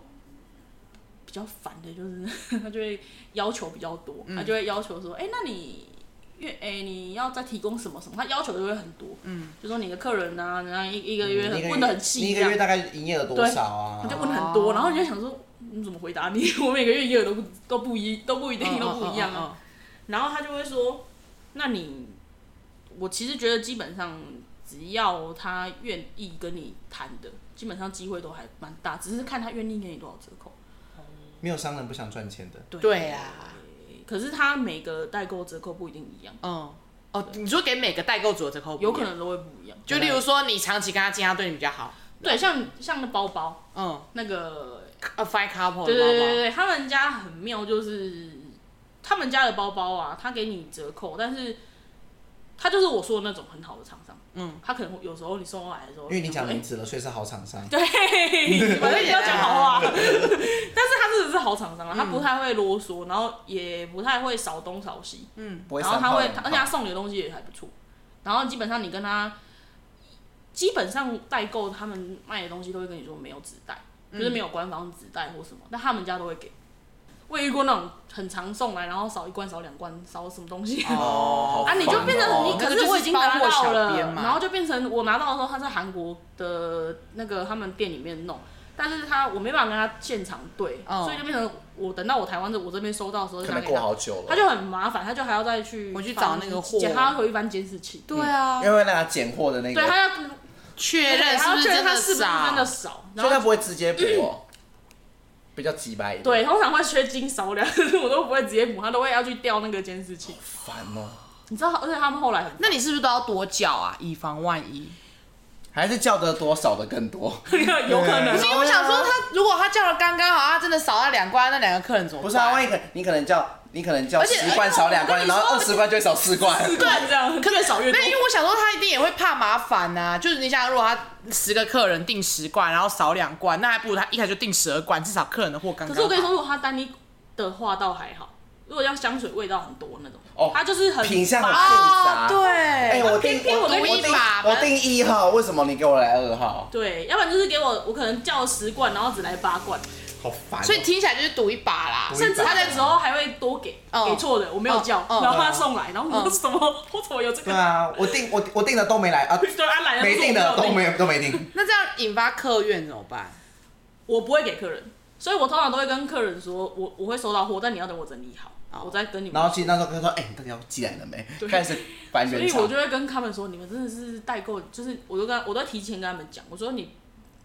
比较烦的，就是 他就会要求比较多，嗯他就会要求说，哎、那你月，哎、你要再提供什么什么？他要求就会很多，嗯，就说你的客人啊，然后一一个月很你一个问的很你细这样一个月。大概营业额多少啊？他就问很多，然后你就想说，你怎么回答你？我每个月营业额都不都不一都不一定都不一样啊。然后他就会说，那你，我其实觉得基本上只要他愿意跟你谈的，基本上机会都还蛮大，只是看他愿意给你多少折扣。没有商人不想赚钱的。对对啊，可是他每个代购折扣不一定一样，嗯，哦，你说给每个代购组的折扣不一样有可，能都会不一样。就例如说你长期跟他进，他对你比较好，对，像像那包包，嗯，那个呃，five couple 对的包包，对对对，他们家很妙，就是他们家的包包啊，他给你折扣，但是他就是我说的那种很好的厂商。嗯，他可能有时候你送过来的时候，因为你讲名字了，所以是好厂商。对，反正你要讲好话。但是他真的是好厂商啊，他不太会啰嗦，然后也不太会少东少西。嗯，然后他会，而且他送你的东西也还不错。然后基本上你跟他，基本上代购他们卖的东西都会跟你说没有纸袋，就是没有官方纸袋或什么，但他们家都会给。我也遇过那种很常送来，然后少一罐少两罐少什么东西哦，啊，你就变成你，可是我已经拿到了，然后就变成我拿到的时候，他在韩国的那个他们店里面弄，但是他我没办法跟他现场对，所以就变成我等到我台湾的我这边收到的时候，可能过好久了，他就很麻烦，他就还要再去我去找那个货，他要回一翻监视器，对啊，因为那个捡货的那个，对，他要确认是不是真的少，所以他不会直接补。比较急白一点，对，通常会缺斤少两，我都不会直接补，他都会要去调那个监视器。烦哦！你知道，而且他们后来，那你是不是都要多叫啊，以防万一？还是叫的多少的更多？有可能。不是，因为我想说，他如果他叫的刚刚好，他真的少了两罐，那两个客人怎么办？不是啊，万一可你可能叫。你可能叫十罐少两罐，然后二十罐就会少四罐，四罐，这样 可能少越多。那因为我想说，他一定也会怕麻烦呐。就是你想，如果他十个客人订十罐，然后少两罐，那还不如他一开始就订十二罐，至少客人的货刚刚。可是我跟你说，如果他单一的话倒还好，如果要香水味道很多那种，哦，他就是很品相很复杂。对，哎，我订我订我订一号，为什么你给我来二号？对，要不然就是给我，我可能叫十罐，然后只来八罐。好烦，所以听起来就是赌一把啦，甚至他的时候还会多给，给错的我没有叫，然后他送来，然后我说什么，我怎么有这个？对啊，我订我我订的都没来啊，对啊，来了没订的都没都没订。那这样引发客怨怎么办？我不会给客人，所以我通常都会跟客人说，我我会收到货，但你要等我整理好，我在跟你们。然后其实那时候他说，哎，你到底要寄来了没？开始翻原厂。所以我就会跟他们说，你们真的是代购，就是我都跟我都提前跟他们讲，我说你。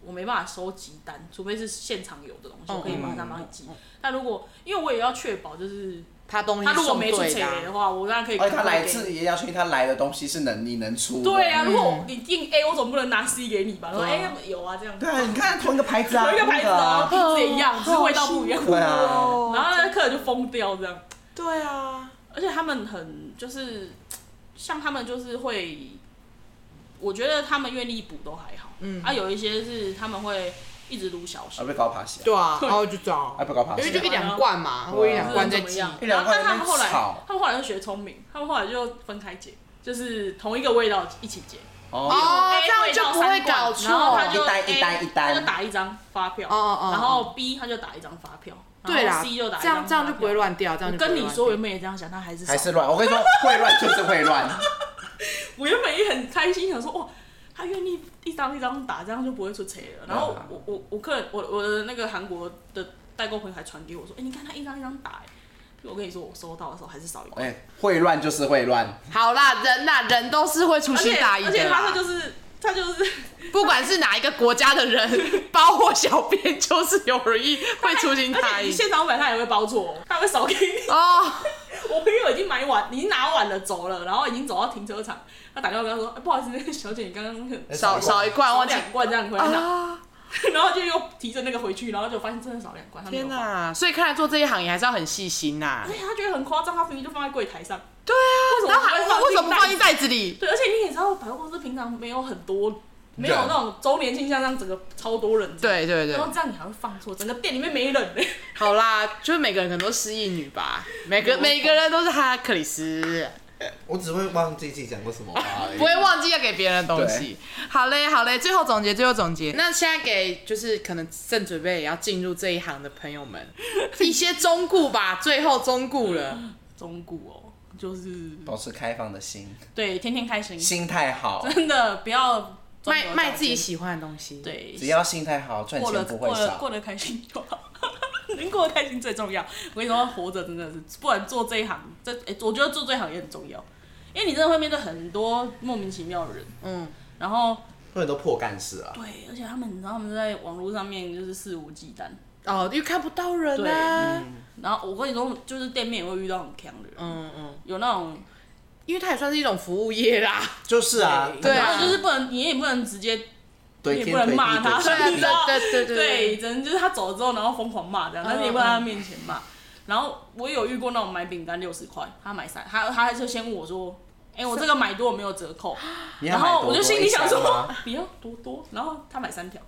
我没办法收集单，除非是现场有的东西，我可以马上帮你寄。但如果因为我也要确保，就是他东西他如果没出钱的话，我当然可以。而且他来自也要确定他来的东西是能你能出。对啊，如果你订 A，我总不能拿 C 给你吧？说哎有啊这样。对啊，你看同一个牌子啊，同一个牌子啊，品质也一样，只是味道不一样。对啊。然后那客人就疯掉这样。对啊。而且他们很就是，像他们就是会，我觉得他们愿意补都还好。嗯。啊，有一些是他们会。一直撸小时，被搞趴下。对啊，然后就这样，还被搞趴下。因为就一两罐嘛，或一两罐在寄。然后但他们后来，他们后来就学聪明，他们后来就分开结，就是同一个味道一起结。哦，这样就不会搞错。然后他就一单一单一单，他就打一张发票。哦哦然后 B 他就打一张发票。对啦，C 就打。这样这样就不会乱掉。这样我跟你说，原本也这样想，他还是还是乱。我跟你说，会乱就是会乱。我原本也很开心，想说哇。他愿意一张一张打，这样就不会出错了。然后我我我客人我我的那个韩国的代购朋友还传给我说，哎、欸，你看他一张一张打，我跟你说，我收到的时候还是少一块。哎、欸，会乱就是会乱。好啦，人呐、啊，人都是会粗心大意的。而且他就是他就是，不管是哪一个国家的人，包括小编就是有人意会粗心大意。现场买他也会包错，他会少给你。哦。我朋友已经买完，已经拿完了走了，然后已经走到停车场。他打电话跟他说：“欸、不好意思，那个小姐，你刚刚少少一罐，我两罐这样，你回来拿。啊”然后就又提着那个回去，然后就发现真的少两罐。天哪、啊！所以看来做这一行也还是要很细心呐、啊。而且他觉得很夸张，他明明就放在柜台上。对啊，为什么还为什么不放进袋子里？对，而且你也知道，百货公司平常没有很多。没有那种周年庆像这样整个超多人，对对对，然后这样你还会放错，整个店里面没人呢。好啦，就是每个人可能都失忆女吧，每个每个人都是哈克里斯。我只会忘记自己讲过什么话而已，不会忘记要给别人的东西。好嘞，好嘞，最后总结，最后总结。那现在给就是可能正准备也要进入这一行的朋友们一些忠固吧。最后忠固了，忠固哦，就是保持开放的心，对，天天开心，心态好，真的不要。卖卖自己喜欢的东西，对，只要心态好，赚钱不会少，过得过得开心就好，能过得开心最重要。我跟你说，活着真的是，不管做这一行，这哎，我觉得做这一行也很重要，因为你真的会面对很多莫名其妙的人，嗯，然后会很多破干事啊，对，而且他们，你知道他们在网络上面就是肆无忌惮，哦，又看不到人啊，然后我跟你说，就是店面也会遇到很强的人，嗯嗯，有那种。因为它也算是一种服务业啦，就是啊，对。啊，就是不能，你也不能直接，你也不能骂他，对对对对，只能就是他走了之后，然后疯狂骂这样，但是也不能在他面前骂。然后我有遇过那种买饼干六十块，他买三，他他还是先问我说，哎、欸，我这个买多有没有折扣？然后我就心里想说，不要多多，然后他买三条。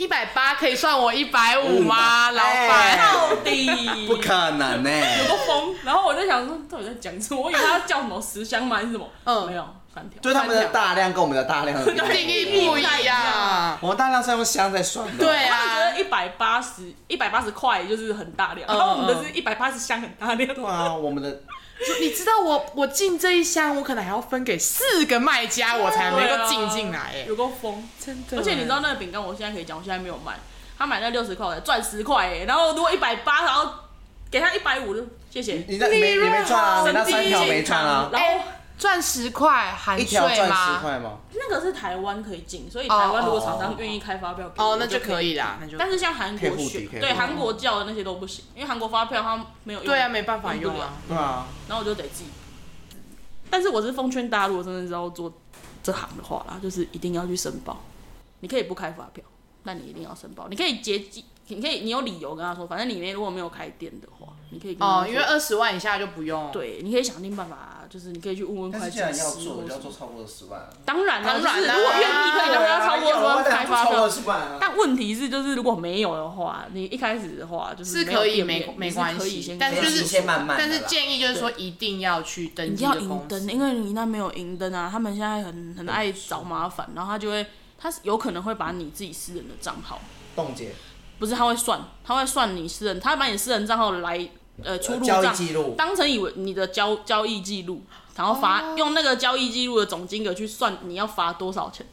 一百八可以算我一百五吗，老板？欸、到底不可能呢、欸，有个风。然后我就想说，到底在讲什么？我以为他叫什么十箱吗？还是什么？嗯，没有，三条。就他们的大量跟我们的大量的定义不一样。我们大量是用箱在算的。对啊，他们觉得一百八十一百八十块就是很大量，嗯、然后我们的是一百八十箱很大量。对啊，我们的。你知道我我进这一箱，我可能还要分给四个卖家，我才能够进进来。哎，有够疯，真的。而且你知道那个饼干，我现在可以讲，我现在没有卖。他买那六十块，我才赚十块。哎，然后如果一百八，然后给他一百五就，谢谢。你那没你没赚啊？你那三条没赚啊？然后。赚十块含税吗？一条赚十块吗？那个是台湾可以进，所以台湾如果厂商愿意开发票给我，哦，那就可以啦。那就。但是像韩国选，对韩国叫的那些都不行，因为韩国发票他没有用。对啊，没办法用啊。对啊。然后我就得自己。但是我是奉劝大家，如果真的是要做这行的话啦，就是一定要去申报。你可以不开发票，但你一定要申报。你可以结记，你可以你有理由跟他说，反正里面如果没有开店的话，你可以跟他说。哦，因为二十万以下就不用。对，你可以想尽办法。就是你可以去问问会计师。但是既然要做，就要做超过十万。当然了，就是如果愿意可以让他超过说开发票。但问题是，就是如果没有的话，你一开始的话就是是可以没没关系，但是就是先慢慢。但是建议就是说一定要去登记。要营登，因为你那没有营登啊，他们现在很很爱找麻烦，然后他就会，他有可能会把你自己私人的账号冻结。不是，他会算，他会算你私人，他会把你私人账号来。呃，出入账当成以为你的交交易记录，然后罚、哦、用那个交易记录的总金额去算你要罚多少钱。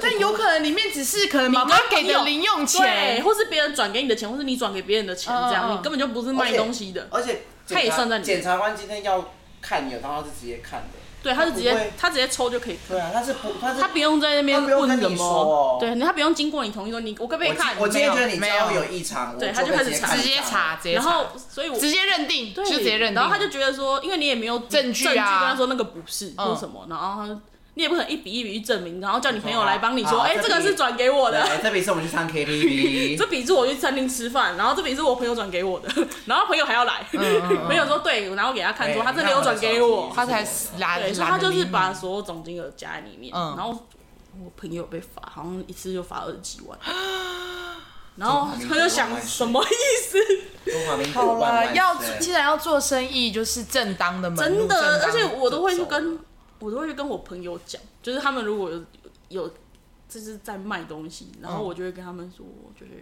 但有可能里面只是可能妈妈给的零用钱，对，或是别人转给你的钱，或是你转给别人的钱，这样、哦、你根本就不是卖东西的。而且，他也算在里面。检察官今天要看你的，然后是直接看的。对，他是直接他直接抽就可以。对啊，他是不，他是他不用在那边问什么。哦、对，他不用经过你同意说你，我可不可以看？我今天觉得你没有有异常，对，他就开始查，直接查，直接查。然后，所以我直接认定，就直接认定。然后他就觉得说，因为你也没有证据啊，跟他说那个不是或什么，然后他。你也不可能一笔一笔去证明，然后叫你朋友来帮你说，哎，这个是转给我的。这笔是我们去唱 KTV，这笔是我去餐厅吃饭，然后这笔是我朋友转给我的，然后朋友还要来，朋友说对，然后给他看说他这里有转给我，他才来。对，所以他就是把所有总金额加在里面，然后我朋友被罚，好像一次就罚二十几万，然后他就想什么意思？好了，要既然要做生意，就是正当的门路，真的，而且我都会去跟。我都会跟我朋友讲，就是他们如果有有就是在卖东西，然后我就会跟他们说，就是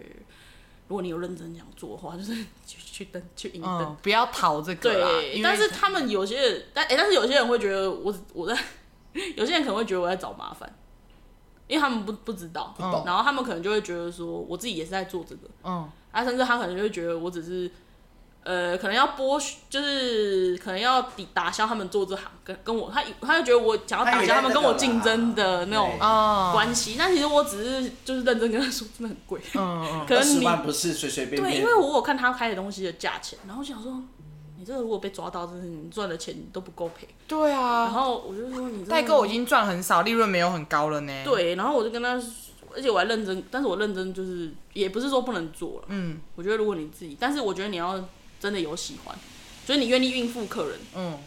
如果你有认真想做的话，就是去去登去赢登，不要逃这个。对，但是他们有些人，但哎，但是有些人会觉得我我在，有些人可能会觉得我在找麻烦，因为他们不不知道，然后他们可能就会觉得说我自己也是在做这个，嗯，啊，甚至他可能就会觉得我只是。呃，可能要剥削，就是可能要抵打消他们做这行，跟跟我他他就觉得我想要打消他们跟我竞争的那种关系。那其实我只是就是认真跟他说，真的很贵。嗯嗯。可能你不是随随便便。对，因为我有看他开的东西的价钱，然后我想说，你这个如果被抓到，真是你赚的钱都不够赔。对啊。然后我就说，你代购已经赚很少，利润没有很高了呢。对，然后我就跟他，而且我还认真，但是我认真就是也不是说不能做了。嗯。我觉得如果你自己，但是我觉得你要。真的有喜欢，所以你愿意应付客人。嗯，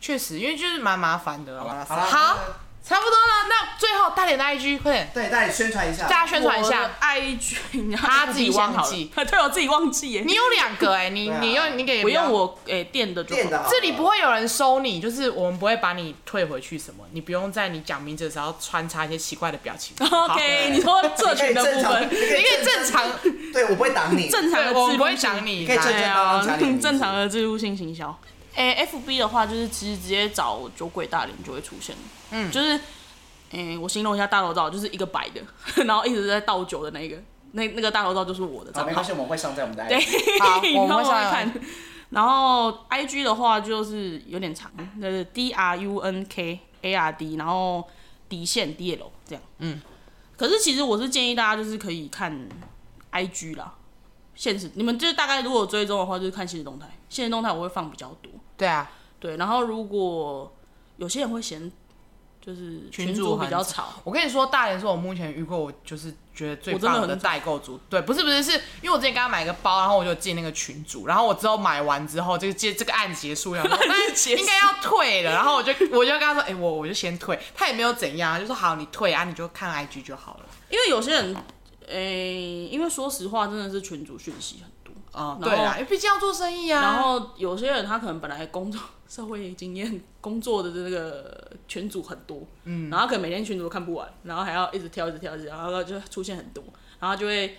确实，因为就是蛮麻烦的。好了，好。差不多了，那最后大点的 IG 快点，对，大家宣传一下，大家宣传一下。IG，他自己忘记，对，我自己忘记耶。你有两个哎，你你用你给，我用我诶店的，店的，这里不会有人收你，就是我们不会把你退回去什么，你不用在你讲名字的时候穿插一些奇怪的表情。OK，你说社群的部分，你可以正常，对我不会挡你，正常的我不会挡你，可以正常正常的置入性行销。哎，FB 的话就是其实直接找酒鬼大脸就会出现，嗯，就是。哎、欸，我形容一下大头照，就是一个白的，然后一直在倒酒的那个，那那个大头照就是我的。好，没关系，我们会上在我们的 IG。对，好，我们会看。然后 IG 的话就是有点长，就是 D R U N K A R D，然后底线 D L 这样。嗯。可是其实我是建议大家就是可以看 IG 啦，现实，你们就是大概如果追踪的话，就是看现实动态，现实动态我会放比较多。对啊，对。然后如果有些人会嫌。就是群主比较吵。我跟你说，大连是我目前遇过我就是觉得最棒的代购组，对，不是不是，是因为我之前刚刚买一个包，然后我就进那个群组，然后我之后买完之后，这个接这个案结束了，案结应该要退了，然后我就我就跟他说，哎、欸，我我就先退，他也没有怎样，就说好，你退啊，你就看 IG 就好了。因为有些人，哎、欸，因为说实话，真的是群主讯息很多啊，对啊，因为毕竟要做生意啊。然后有些人他可能本来工作 社会经验工作的这个群组很多，嗯，然后可能每天群组都看不完，然后还要一直挑一直挑一直挑，然后就出现很多。然后就会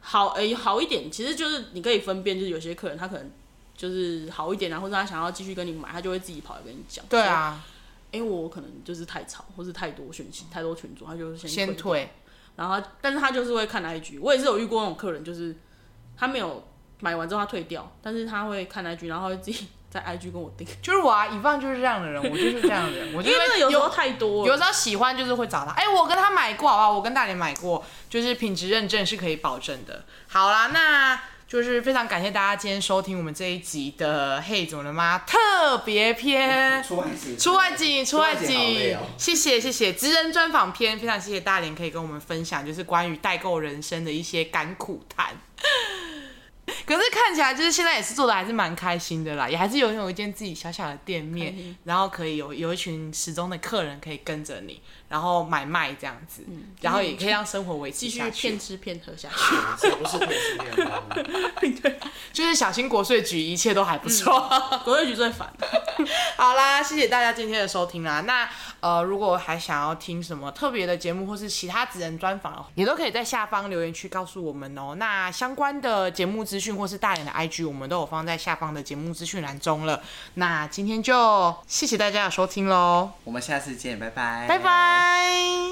好诶、欸，好一点，其实就是你可以分辨，就是有些客人他可能就是好一点啊，或者他想要继续跟你买，他就会自己跑来跟你讲。对啊，因为、欸、我可能就是太吵，或是太多讯息、太多群组，他就先先退。然后，但是他就是会看 IG，我也是有遇过那种客人，就是他没有买完之后他退掉，但是他会看 IG，然后会自己。在 IG 跟我订，就是我啊，以放就是这样的人，我就是这样的人，我就因为有时候太多，有时候喜欢就是会找他，哎、欸，我跟他买过，好不好？我跟大连买过，就是品质认证是可以保证的。好啦，那就是非常感谢大家今天收听我们这一集的嘿怎么了吗特别篇，出外景，出外景，出外景，谢谢谢谢职人专访篇，非常谢谢大连可以跟我们分享，就是关于代购人生的一些甘苦谈。可是看起来就是现在也是做的还是蛮开心的啦，也还是拥有一间自己小小的店面，然后可以有有一群始终的客人可以跟着你，然后买卖这样子，嗯、然后也可以让生活维持下去，继续骗吃骗喝下去，不是骗吃骗喝，对，就是小心国税局，一切都还不错，嗯、国税局最烦。好啦，谢谢大家今天的收听啦，那呃，如果还想要听什么特别的节目或是其他职人专访，也都可以在下方留言区告诉我们哦、喔。那相关的节目资讯或是大连的 IG，我们都有放在下方的节目资讯栏中了。那今天就谢谢大家的收听喽，我们下次见，拜拜。拜，拜拜。